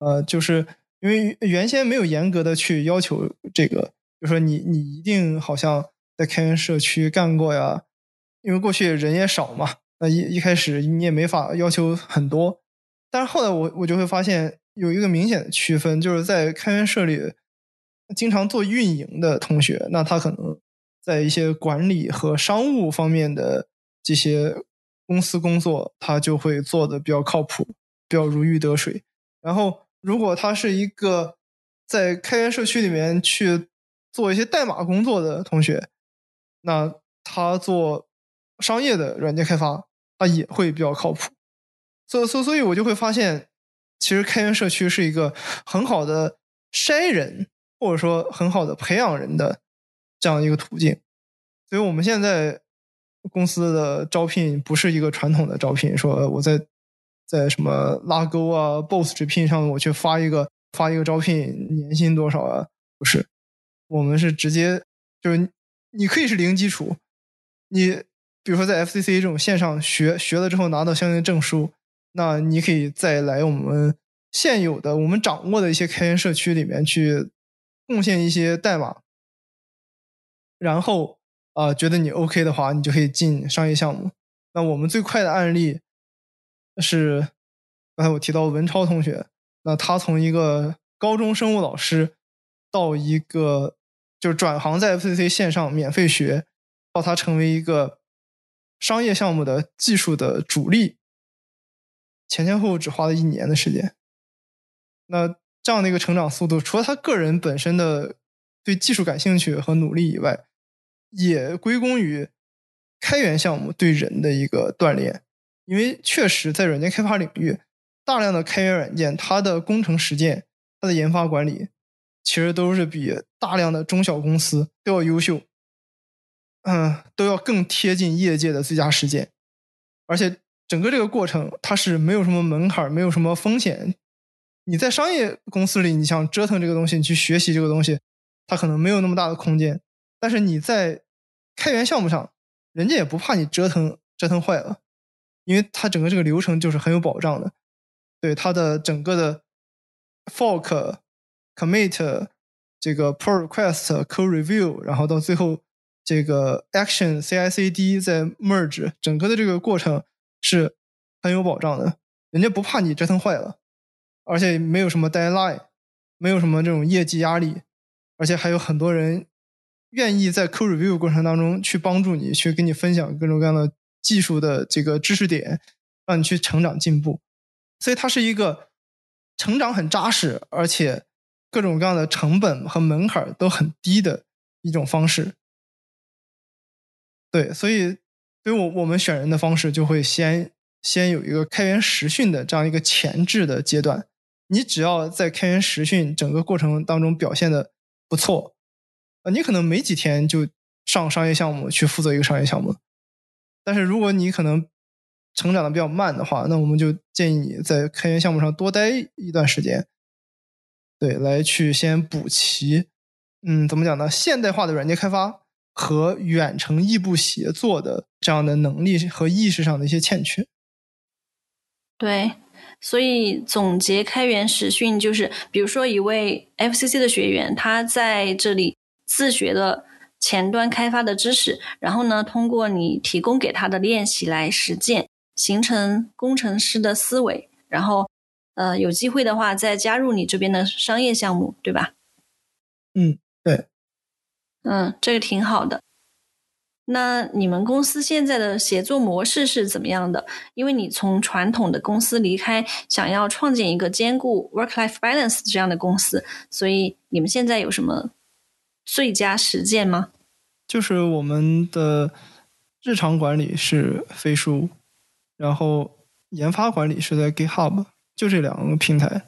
S1: 呃，就是因为原先没有严格的去要求这个，就说你你一定好像在开源社区干过呀，因为过去人也少嘛，那一一开始你也没法要求很多，但是后来我我就会发现有一个明显的区分，就是在开源社里经常做运营的同学，那他可能在一些管理和商务方面的。这些公司工作，他就会做的比较靠谱，比较如鱼得水。然后，如果他是一个在开源社区里面去做一些代码工作的同学，那他做商业的软件开发，他也会比较靠谱。所所所以，我就会发现，其实开源社区是一个很好的筛人，或者说很好的培养人的这样一个途径。所以我们现在。公司的招聘不是一个传统的招聘，说我在在什么拉钩啊、Boss 直聘上我去发一个发一个招聘，年薪多少啊？不是，我们是直接就是你可以是零基础，你比如说在 FCC 这种线上学学了之后拿到相应的证书，那你可以再来我们现有的我们掌握的一些开源社区里面去贡献一些代码，然后。啊，觉得你 OK 的话，你就可以进商业项目。那我们最快的案例是刚才我提到文超同学，那他从一个高中生物老师到一个就是转行在 FCC 线上免费学，到他成为一个商业项目的技术的主力，前前后后只花了一年的时间。那这样的一个成长速度，除了他个人本身的对技术感兴趣和努力以外，也归功于开源项目对人的一个锻炼。因为确实在软件开发领域，大量的开源软件，它的工程实践、它的研发管理，其实都是比大量的中小公司都要优秀，嗯，都要更贴近业界的最佳实践。而且整个这个过程，它是没有什么门槛，没有什么风险。你在商业公司里，你想折腾这个东西，你去学习这个东西，它可能没有那么大的空间。但是你在开源项目上，人家也不怕你折腾折腾坏了。因为它整个这个流程就是很有保障的，对它的整个的 fork、commit、这个 pull request、code review，然后到最后这个 action、CI/CD 再 merge，整个的这个过程是很有保障的，人家不怕你折腾坏了，而且没有什么 deadline，没有什么这种业绩压力，而且还有很多人愿意在 code review 过程当中去帮助你，去跟你分享各种各样的。技术的这个知识点，让你去成长进步，所以它是一个成长很扎实，而且各种各样的成本和门槛都很低的一种方式。对，所以对我我们选人的方式就会先先有一个开源实训的这样一个前置的阶段。你只要在开源实训整个过程当中表现的不错，你可能没几天就上商业项目去负责一个商业项目。但是如果你可能成长的比较慢的话，那我们就建议你在开源项目上多待一段时间，对，来去先补齐，嗯，怎么讲呢？现代化的软件开发和远程异步协作的这样的能力和意识上的一些欠缺。
S2: 对，所以总结开源实训就是，比如说一位 FCC 的学员，他在这里自学的。前端开发的知识，然后呢，通过你提供给他的练习来实践，形成工程师的思维，然后，呃，有机会的话再加入你这边的商业项目，对吧？
S1: 嗯，对。
S2: 嗯，这个挺好的。那你们公司现在的协作模式是怎么样的？因为你从传统的公司离开，想要创建一个兼顾 work-life balance 这样的公司，所以你们现在有什么最佳实践吗？
S1: 就是我们的日常管理是飞书，然后研发管理是在 GitHub，就这两个平台。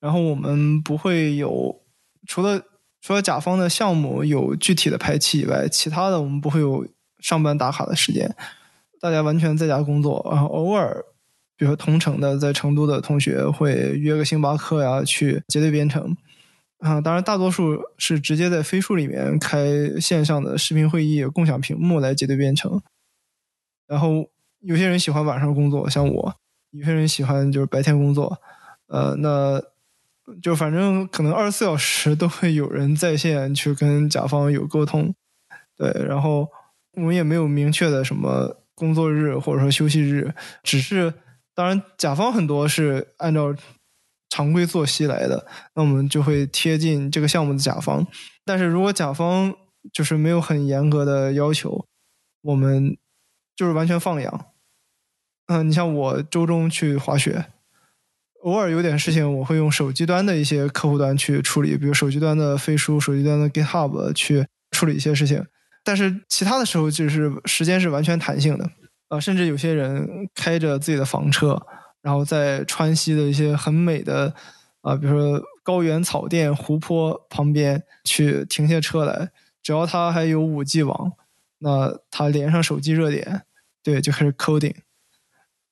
S1: 然后我们不会有除了除了甲方的项目有具体的排期以外，其他的我们不会有上班打卡的时间。大家完全在家工作，然后偶尔，比如说同城的在成都的同学会约个星巴克呀，去结对编程。啊，当然，大多数是直接在飞书里面开线上的视频会议，共享屏幕来结对编程。然后有些人喜欢晚上工作，像我；有些人喜欢就是白天工作。呃，那就反正可能二十四小时都会有人在线去跟甲方有沟通。对，然后我们也没有明确的什么工作日或者说休息日，只是当然甲方很多是按照。常规作息来的，那我们就会贴近这个项目的甲方。但是如果甲方就是没有很严格的要求，我们就是完全放养。嗯，你像我周中去滑雪，偶尔有点事情，我会用手机端的一些客户端去处理，比如手机端的飞书、手机端的 GitHub 去处理一些事情。但是其他的时候，就是时间是完全弹性的。啊，甚至有些人开着自己的房车。然后在川西的一些很美的啊，比如说高原草甸、湖泊旁边去停下车来，只要它还有五 G 网，那它连上手机热点，对，就开始 coding。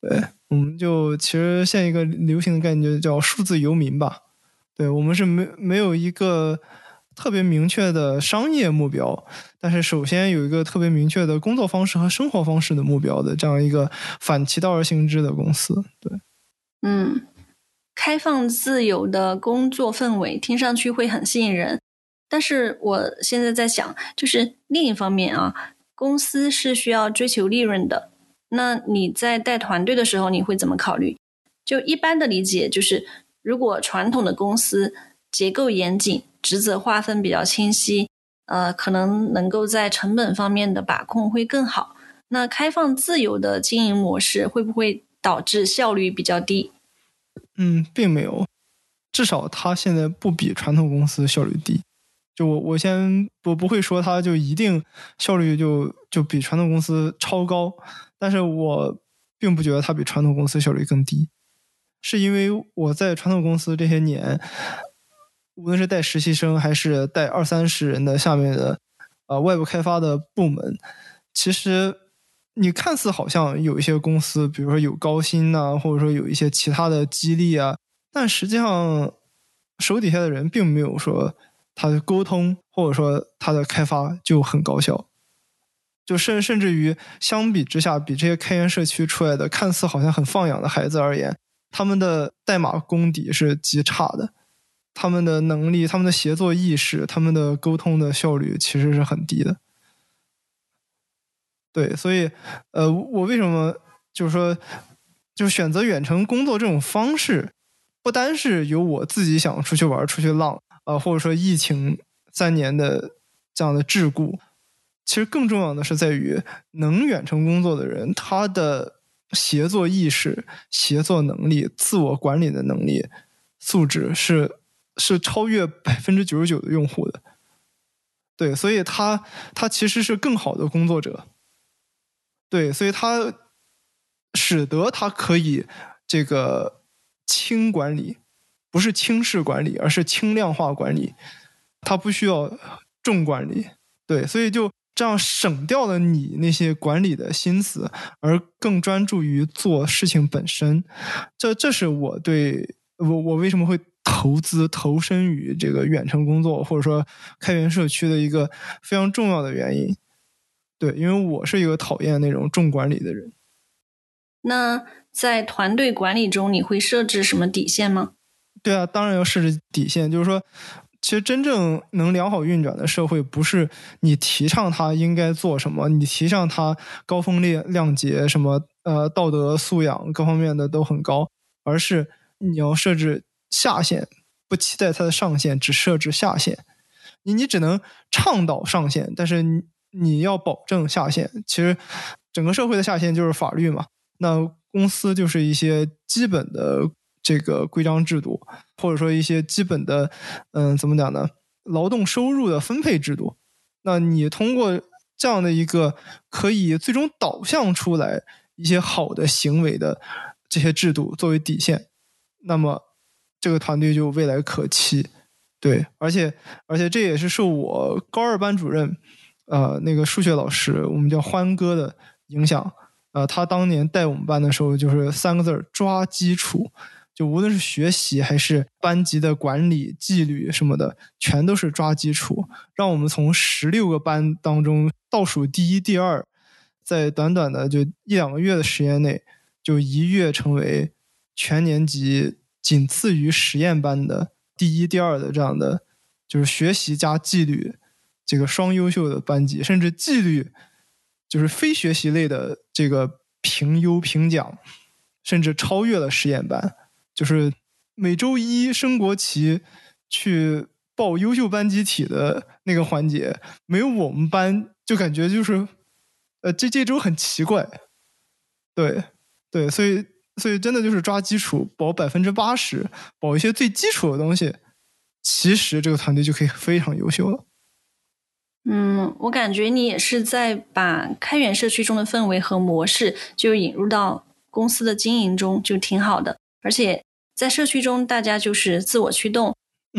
S1: 对，我们就其实现一个流行的概念叫数字游民吧。对我们是没没有一个特别明确的商业目标，但是首先有一个特别明确的工作方式和生活方式的目标的这样一个反其道而行之的公司。对。
S2: 嗯，开放自由的工作氛围听上去会很吸引人，但是我现在在想，就是另一方面啊，公司是需要追求利润的。那你在带团队的时候，你会怎么考虑？就一般的理解就是，如果传统的公司结构严谨，职责划分比较清晰，呃，可能能够在成本方面的把控会更好。那开放自由的经营模式会不会导致效率比较低？
S1: 嗯，并没有，至少它现在不比传统公司效率低。就我我先我不会说它就一定效率就就比传统公司超高，但是我并不觉得它比传统公司效率更低，是因为我在传统公司这些年，无论是带实习生还是带二三十人的下面的呃外部开发的部门，其实你看似好像有一些公司，比如说有高薪呐，或者说有一些其他的激励啊，但实际上手底下的人并没有说。他的沟通或者说他的开发就很高效，就甚甚至于相比之下，比这些开源社区出来的看似好像很放养的孩子而言，他们的代码功底是极差的，他们的能力、他们的协作意识、他们的沟通的效率其实是很低的。对，所以呃，我为什么就是说，就选择远程工作这种方式，不单是有我自己想出去玩、出去浪。啊，或者说疫情三年的这样的桎梏，其实更重要的是在于能远程工作的人，他的协作意识、协作能力、自我管理的能力素质是是超越百分之九十九的用户的。对，所以他他其实是更好的工作者。对，所以他使得他可以这个轻管理。不是轻视管理，而是轻量化管理，他不需要重管理，对，所以就这样省掉了你那些管理的心思，而更专注于做事情本身。这这是我对我我为什么会投资投身于这个远程工作或者说开源社区的一个非常重要的原因。对，因为我是一个讨厌那种重管理的人。
S2: 那在团队管理中，你会设置什么底线吗？
S1: 对啊，当然要设置底线。就是说，其实真正能良好运转的社会，不是你提倡他应该做什么，你提倡他高风亮亮节，什么呃道德素养各方面的都很高，而是你要设置下限，不期待它的上限，只设置下限。你你只能倡导上限，但是你要保证下限。其实整个社会的下限就是法律嘛，那公司就是一些基本的。这个规章制度，或者说一些基本的，嗯，怎么讲呢？劳动收入的分配制度，那你通过这样的一个可以最终导向出来一些好的行为的这些制度作为底线，那么这个团队就未来可期。对，而且而且这也是受我高二班主任，呃，那个数学老师，我们叫欢哥的影响，呃，他当年带我们班的时候，就是三个字儿：抓基础。就无论是学习还是班级的管理纪律什么的，全都是抓基础，让我们从十六个班当中倒数第一、第二，在短短的就一两个月的时间内，就一跃成为全年级仅次于实验班的第一、第二的这样的，就是学习加纪律这个双优秀的班级，甚至纪律就是非学习类的这个评优评奖，甚至超越了实验班。就是每周一升国旗去报优秀班集体的那个环节，没有我们班就感觉就是，呃，这这周很奇怪，对对，所以所以真的就是抓基础，保百分之八十，保一些最基础的东西，其实这个团队就可以非常优秀了。
S2: 嗯，我感觉你也是在把开源社区中的氛围和模式就引入到公司的经营中，就挺好的。而且在社区中，大家就是自我驱动，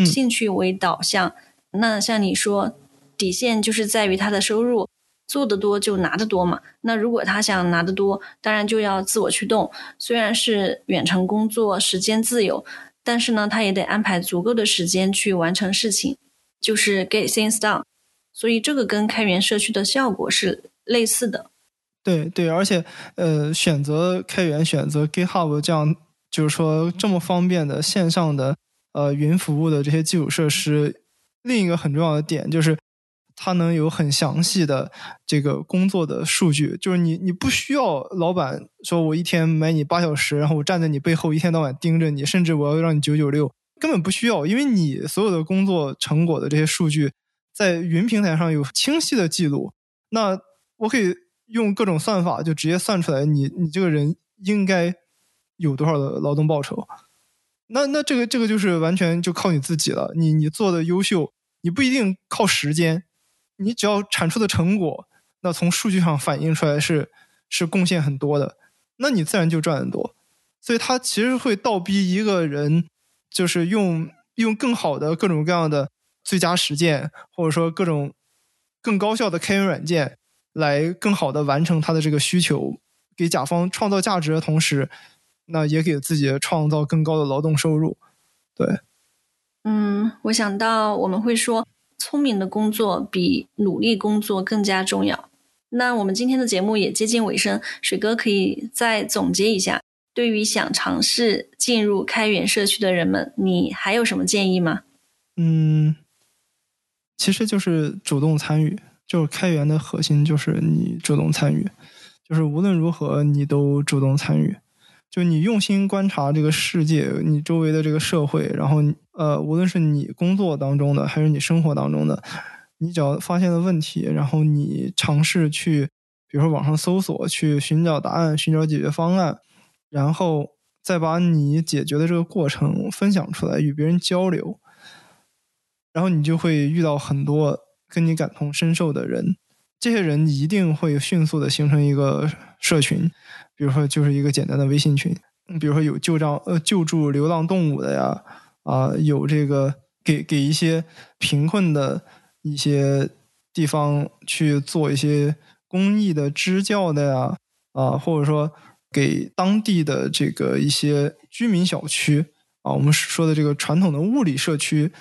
S2: 兴趣为导向。那像你说，底线就是在于他的收入，做得多就拿得多嘛。那如果他想拿得多，当然就要自我驱动。虽然是远程工作，时间自由，但是呢，他也得安排足够的时间去完成事情，就是 get things done。所以这个跟开源社区的效果是类似的。
S1: 对对，而且呃，选择开源，选择 GitHub 这样。就是说，这么方便的线上的呃云服务的这些基础设施，另一个很重要的点就是，它能有很详细的这个工作的数据。就是你你不需要老板说我一天买你八小时，然后我站在你背后一天到晚盯着你，甚至我要让你九九六，根本不需要，因为你所有的工作成果的这些数据在云平台上有清晰的记录，那我可以用各种算法就直接算出来你你这个人应该有多少的劳动报酬。那那这个这个就是完全就靠你自己了。你你做的优秀，你不一定靠时间，你只要产出的成果，那从数据上反映出来是是贡献很多的，那你自然就赚很多。所以它其实会倒逼一个人，就是用用更好的各种各样的最佳实践，或者说各种更高效的开源软件，来更好的完成他的这个需求，给甲方创造价值的同时。那也给自己创造更高的劳动收入，对。
S2: 嗯，我想到我们会说，聪明的工作比努力工作更加重要。那我们今天的节目也接近尾声，水哥可以再总结一下，对于想尝试进入开源社区的人们，你还有什么建议吗？
S1: 嗯，其实就是主动参与，就是开源的核心就是你主动参与，就是无论如何你都主动参与。就你用心观察这个世界，你周围的这个社会，然后呃，无论是你工作当中的，还是你生活当中的，你只要发现了问题，然后你尝试去，比如说网上搜索，去寻找答案，寻找解决方案，然后再把你解决的这个过程分享出来，与别人交流，然后你就会遇到很多跟你感同身受的人，这些人一定会迅速的形成一个社群。比如说，就是一个简单的微信群，比如说有救障呃救助流浪动物的呀，啊，有这个给给一些贫困的一些地方去做一些公益的支教的呀，啊，或者说给当地的这个一些居民小区啊，我们说的这个传统的物理社区，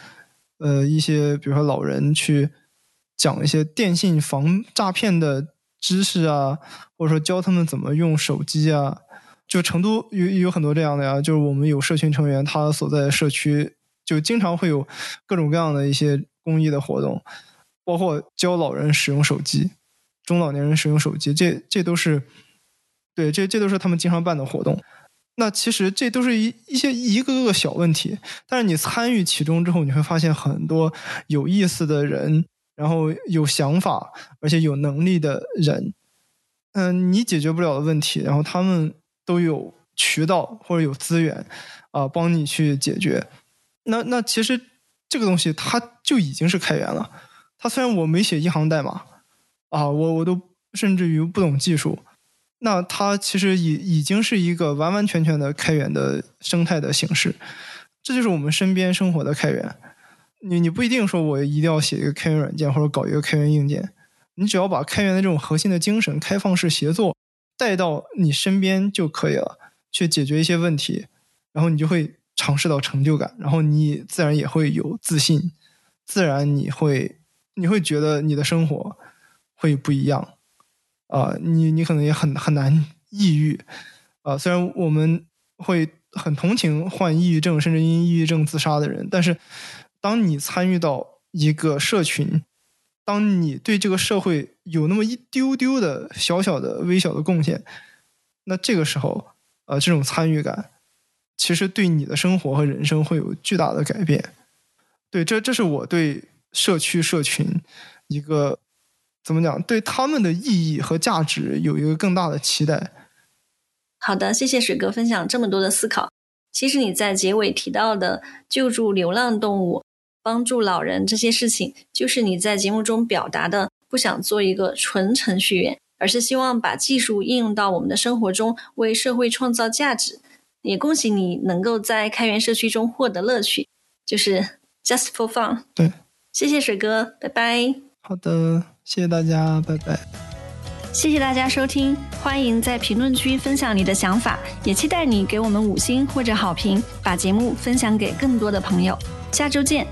S1: 呃，一些比如说老人去讲一些电信防诈骗的。知识啊，或者说教他们怎么用手机啊，就成都有有很多这样的呀。就是我们有社群成员，他所在的社区就经常会有各种各样的一些公益的活动，包括教老人使用手机，中老年人使用手机，这这都是对，这这都是他们经常办的活动。那其实这都是一一些一个个小问题，但是你参与其中之后，你会发现很多有意思的人。然后有想法而且有能力的人，嗯，你解决不了的问题，然后他们都有渠道或者有资源啊，帮你去解决。那那其实这个东西它就已经是开源了。它虽然我没写一行代码啊，我我都甚至于不懂技术，那它其实已已经是一个完完全全的开源的生态的形式。这就是我们身边生活的开源。你你不一定说我一定要写一个开源软件或者搞一个开源硬件，你只要把开源的这种核心的精神、开放式协作带到你身边就可以了，去解决一些问题，然后你就会尝试到成就感，然后你自然也会有自信，自然你会你会觉得你的生活会不一样啊，你你可能也很很难抑郁啊，虽然我们会很同情患抑郁症甚至因抑郁症自杀的人，但是。当你参与到一个社群，当你对这个社会有那么一丢丢的小小的微小的贡献，那这个时候，呃，这种参与感，其实对你的生活和人生会有巨大的改变。对，这这是我对社区社群一个怎么讲，对他们的意义和价值有一个更大的期待。
S2: 好的，谢谢水哥分享这么多的思考。其实你在结尾提到的救助流浪动物。帮助老人这些事情，就是你在节目中表达的，不想做一个纯程序员，而是希望把技术应用到我们的生活中，为社会创造价值。也恭喜你能够在开源社区中获得乐趣，就是 just for fun。
S1: 对，
S2: 谢谢水哥，拜拜。
S1: 好的，谢谢大家，拜拜。
S2: 谢谢大家收听，欢迎在评论区分享你的想法，也期待你给我们五星或者好评，把节目分享给更多的朋友。下周见。